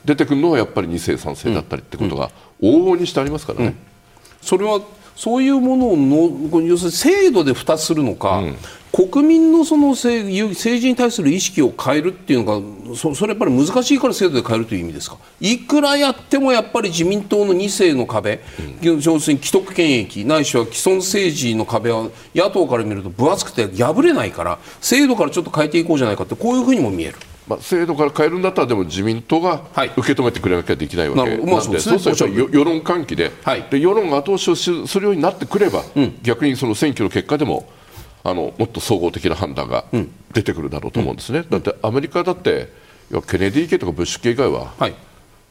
出てくるのはやっぱり2世3世だったりってことが往々にしてありますからね。うん、それはそういうものをの要するに制度で蓋するのか、うん。国民のその政治に対する意識を変えるっていうのがそそれやっぱり難しいから制度で変えるという意味ですか？いくらやってもやっぱり自民党の2世の壁、うん、要するに既得権益ないしは既存政治の壁は野党から見ると分厚くて破れないから制度からちょっと変えていこうじゃないかってこういうふうにも見える。まあ、制度から変えるんだったらでも自民党が受け止めてくれなきゃできないわけなので、そうすると世論喚起で,、で世論が後押しをするようになってくれば、逆にその選挙の結果でもあのもっと総合的な判断が出てくるだろうと思うんですね、うん、だってアメリカだってケネディ系とかブッシュ系以外は、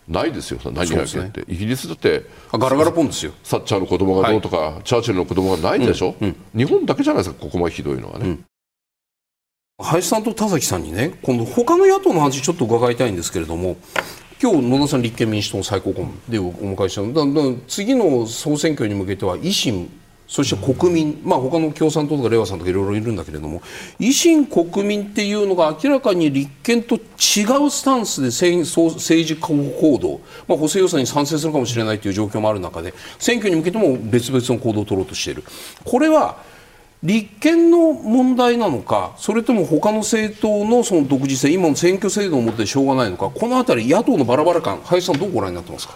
ないですよ、何がって、イギリスだってガラガラポンですよ。サッチャーの子供がどうとか、はい、チャーチルの子供がないでしょ、うん。うん、日本だけじゃないですか、ここまでひどいのはね。林さんと田崎さんにね今度他の野党の話ちょっと伺いたいんですけれども今日野田さん立憲民主党の最高顧問でお迎えしたの。次の総選挙に向けては維新そして国民、まあ他の共産党とかれいわさんとかいろいろいるんだけれども維新国民っていうのが明らかに立憲と違うスタンスで政治行動、まあ、補正予算に賛成するかもしれないという状況もある中で選挙に向けても別々の行動を取ろうとしている。これは立憲の問題なのか、それとも他の政党のその独自性、今の選挙制度を持ってしょうがないのか、このあたり、野党のバラバラ感、林さん、どうご覧になってますか？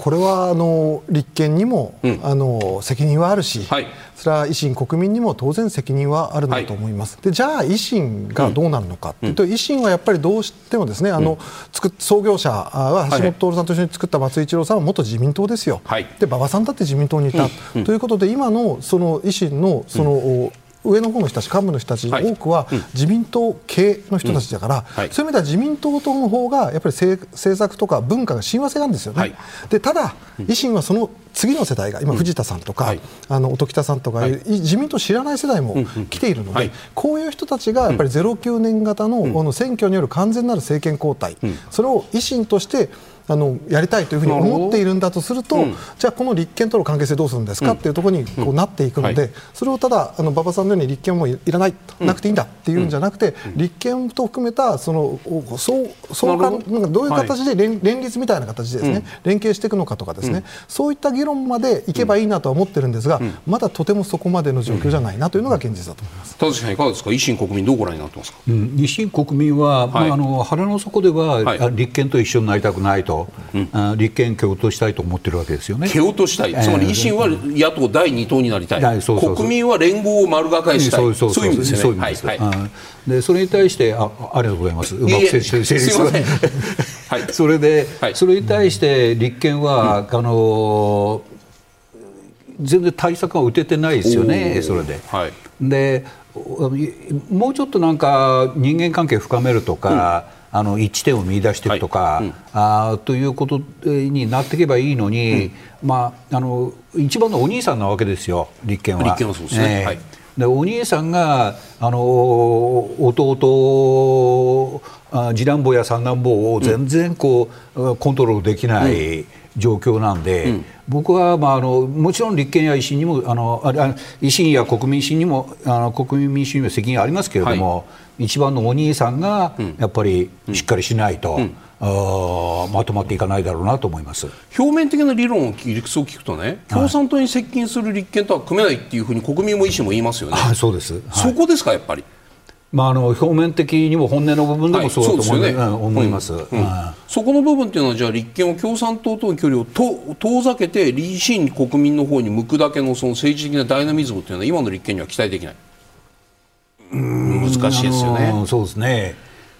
これはあの立憲にも、うん、あの責任はあるし、はい、それは維新、国民にも当然責任はあるんだと思います、はい、でじゃあ維新がどうなるのかというと、うん、維新はやっぱりどうしてもですねあの、うん、創業者は橋本徹さんと一緒に作った松井一郎さんは元自民党ですよ、はい、で馬場さんだって自民党にいた、ということで今のその維新のその、上の方の人たち、幹部の人たちの多くは自民党系の人たちだから、そういう意味では自民党党の方がやっぱり政策とか文化が親和性なんですよね。でただ、維新はその次の世代が今、藤田さんとか、あの音喜多さんとか、自民党知らない世代も来ているので、こういう人たちがやっぱり09年型のこの選挙による完全なる政権交代、それを維新としてあのやりたいというふうに思っているんだとすると、うん、じゃあこの立憲との関係性どうするんですかっていうところにこうなっていくので、それをただあの馬場さんのように立憲もいらない、なくていいんだっていうん。じゃなくて、立憲と含めたそのそうそうかなんかどういう形で連,、連立みたいな形でですね、連携していくのかとかですね、そういった議論までいけばいいなとは思ってるんですが、まだとてもそこまでの状況じゃないなというのが現実だと思います。田崎さんいかがですか？維新国民どうご覧になってますか、うん、維新国民は、まあ、あの腹の底では、立憲と一緒になりたくないと、うん立憲蹴落としたいと思ってるわけですよね。蹴落としたい、つまり維新は野党第2党になりたい、国民は連合を丸がかえしたい、そういう意味ですよね。それに対してあありがとうございます。うまく成立 はい、それで、はい、それに対して立憲は、うん、あの全然対策が打ててないですよね、それで。はい、でもうちょっとなんか人間関係深めるとか、うんあの一致点を見出していくとか、はい。うん、あということになっていけばいいのに、うん、まあ、あの一番のお兄さんなわけですよ、立憲は。立憲はそうですね、えーはい。でお兄さんがあの弟次男坊や三男坊を全然こう、うん、コントロールできない状況なんで、うん、僕は、まあ、あのもちろん立憲や維新にもあのあ維新や国民新にもあの国民民主にも責任ありますけれども、はい、一番のお兄さんがやっぱりしっかりしないと。うん。あまとまっていかないだろうなと思います。表面的な理論を理屈を聞くとね、共産党に接近する立憲とは組めないっていうふうに国民も維新も言いますよね。あそうです、はい、そこですかやっぱり。まあ、あの表面的にも本音の部分でもそうだと思い,、ます、うんうん、そこの部分っていうのはじゃあ立憲は共産党との距離を遠ざけて維新国民の方に向くだけのその政治的なダイナミズムっていうのは今の立憲には期待できない？難しいですよね。そうですね。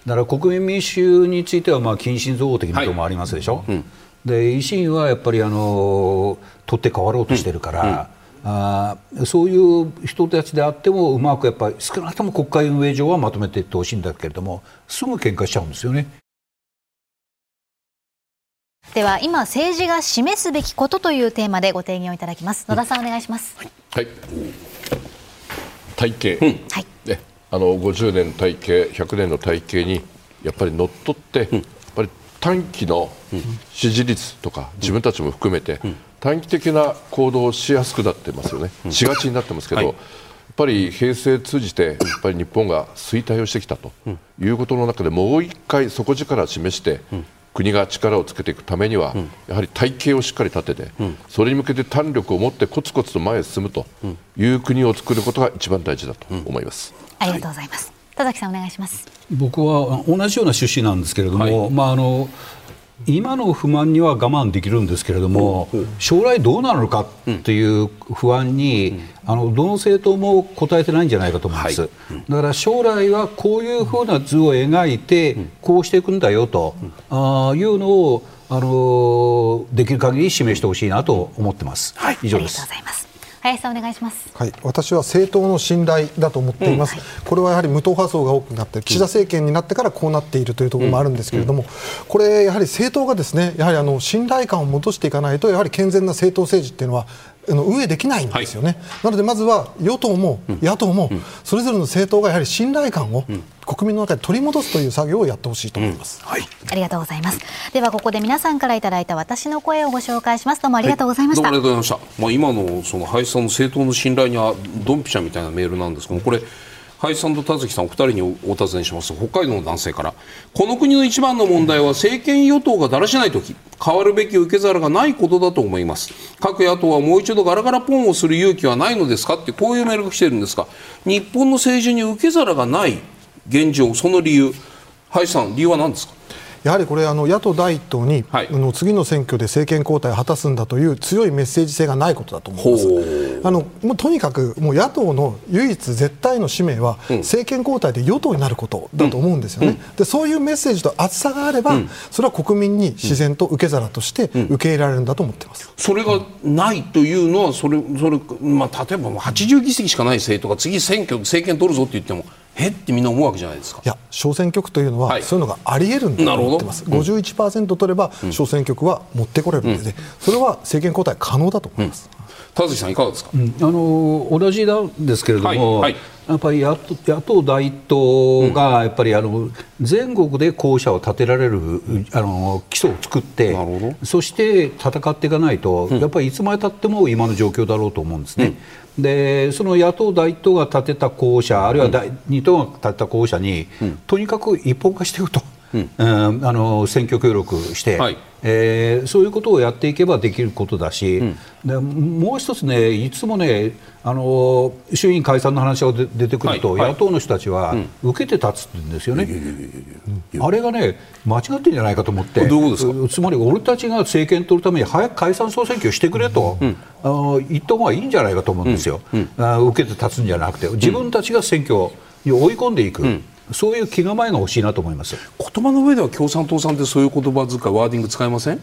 だから国民民主についてはまあ近親憎悪的なところもありますでしょ、はいうん、で維新はやっぱりあの取って代わろうとしてるから、あそういう人たちであってもうまくやっぱり少なくとも国会運営上はまとめていってほしいんだけれどもすぐ喧嘩しちゃうんですよね。では今政治が示すべきことというテーマでご提言をいただきます野田さんお願いします。はい。体系、うん、はい。ね、あの50年体系100年の体系にやっぱりのっとって、うん、やっぱり短期の支持率とか、自分たちも含めて、うん短期的な行動をしやすくなってますよね、しがちになってますけど、はい、やっぱり平成通じてやっぱり日本が衰退をしてきたということの中でもう一回底力を示して、国が力をつけていくためには、やはり体系をしっかり立てて、それに向けて胆力を持ってコツコツと前へ進むという国を作ることが一番大事だと思います。ありがとうございます。田崎さんお願いします。僕は同じような趣旨なんですけれども、はい、まああの今の不満には我慢できるんですけれども、将来どうなるのかっていう不安に、あのどの政党も答えてないんじゃないかと思います、はい、だから将来はこういうふうな図を描いて、こうしていくんだよと、あいうのをあのできる限り示してほしいなと思ってます。はい、以上です。ありがとうございます。林さんお願いします、はい、私は政党の信頼だと思っています、うんはい、これはやはり無党派層が多くなって岸田政権になってからこうなっているというところもあるんですけれども、これやはり政党がですねやはりあの信頼感を戻していかないとやはり健全な政党政治っていうのはあの運営できないんですよね、はい、なのでまずは与党も野党もそれぞれの政党がやはり信頼感を国民の中で取り戻すという作業をやってほしいと思います、うん、はい、ありがとうございます。ではここで皆さんからいただいた私の声をご紹介します。どうもありがとうございました、はい、ありがとうございました。まあ今のその林さんの政党の信頼にはドンピシャみたいなメールなんですけどこれ林さんと田崎さんお二人にお尋ねします。北海道の男性からこの国の一番の問題は政権与党がだらしない時変わるべき受け皿がないことだと思います。各野党はもう一度ガラガラポンをする勇気はないのですかってこういうメールが来てるんですが日本の政治に受け皿がない現状その理由林さん理由は何ですか？やはりこれあの野党第一党に、はい、あの次の選挙で政権交代を果たすんだという強いメッセージ性がないことだと思います。あのもうとにかくもう野党の唯一絶対の使命は、うん、政権交代で与党になることだと思うんですよね、うん、でそういうメッセージと厚さがあれば、うん、それは国民に自然と受け皿として受け入れられるんだと思ってます、それがないというのはそれそれ、まあ、例えば80議席しかない政党が次選挙政権取るぞって言ってもえってみんな思うわけじゃないですか。いや小選挙区というのは、はい、そういうのがあり得るんだと思ってます、うん、51%取れば小選挙区は持ってこれるので、うん、それは政権交代可能だと思います。田崎さんいかがですか、うん、あの同じなんですけれども、はい。はい、やっぱり野野党第一党がやっぱりあの全国で候補者を立てられるあの基礎を作ってそして戦っていかないと、やっぱりいつまでたっても今の状況だろうと思うんですね。でその野党第一党が立てた候補者あるいは第二党が立てた候補者に、とにかく一本化していくと。うん、あの選挙協力して、はい、えー、そういうことをやっていけばできることだし、うん、でもう一つね、いつもね、あの衆院解散の話が出てくると、はいはい、野党の人たちは受けて立つって言うんですよね、あれがね、間違ってるんじゃないかと思って、つまり俺たちが政権取るために早く解散総選挙してくれと、うん、あ言った方がいいんじゃないかと思うんですよ、うんうん、あ受けて立つんじゃなくて、自分たちが選挙に追い込んでいく。そういう気構えが欲しいなと思います。言葉の上では共産党さんってそういう言葉遣いワーディング使いません？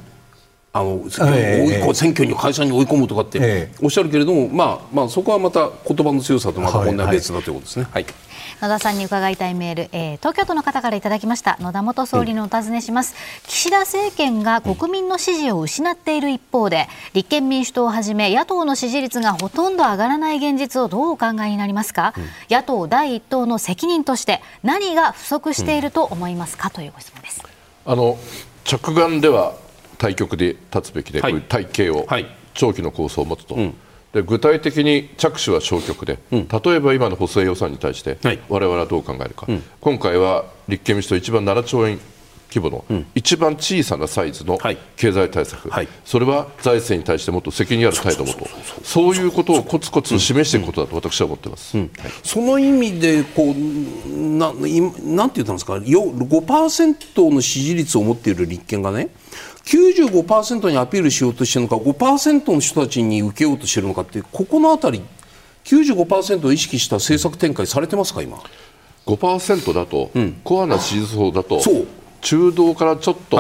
あの、えー、選挙に解散に追い込むとかっておっしゃるけれども、えー、まあまあそこはまた言葉の強さとまた問題は別だということですね。はい、はい野田さんに伺いたいメール、えー、東京都の方からいただきました。野田元総理のお尋ねします、うん、岸田政権が国民の支持を失っている一方で立憲民主党をはじめ野党の支持率がほとんど上がらない現実をどうお考えになりますか、うん、野党第一党の責任として何が不足していると思いますか、というご質問です。あの着眼では対局で立つべきで、はい、こういう体系を、はい、長期の構想を持つと。うんで具体的に着手は消極で、うん、例えば今の補正予算に対して、われわれはどう考えるか、うん、今回は立憲民主党一番7兆円規模の、うん、一番小さなサイズの経済対策、はい、それは財政に対してもっと責任ある態度をと。そういうことをコツコツ示していくことだと私は思っています、はい、その意味でこうななんて言ったんですか？5%の支持率を持っている立憲がね95%にアピールしようとしてるのか5%の人たちに受けようとしてるのかってここのあたり95%を意識した政策展開されてますか今？5%だと、うん、コアな支持層だと中道からちょっと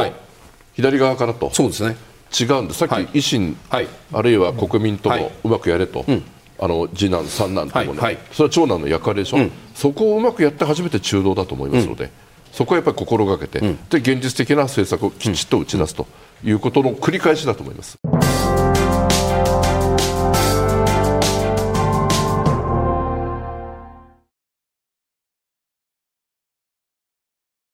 左側からと、そうですね。違うんです、さっき維新、はい、あるいは国民ともうまくやれと、はい、あの次男、三男ともね、はい、それは長男の役割でしょ、うん、そこをうまくやって初めて中道だと思いますので。うんそこはやっぱり心がけて、うん、で現実的な政策をきちっと打ち出すということの繰り返しだと思います。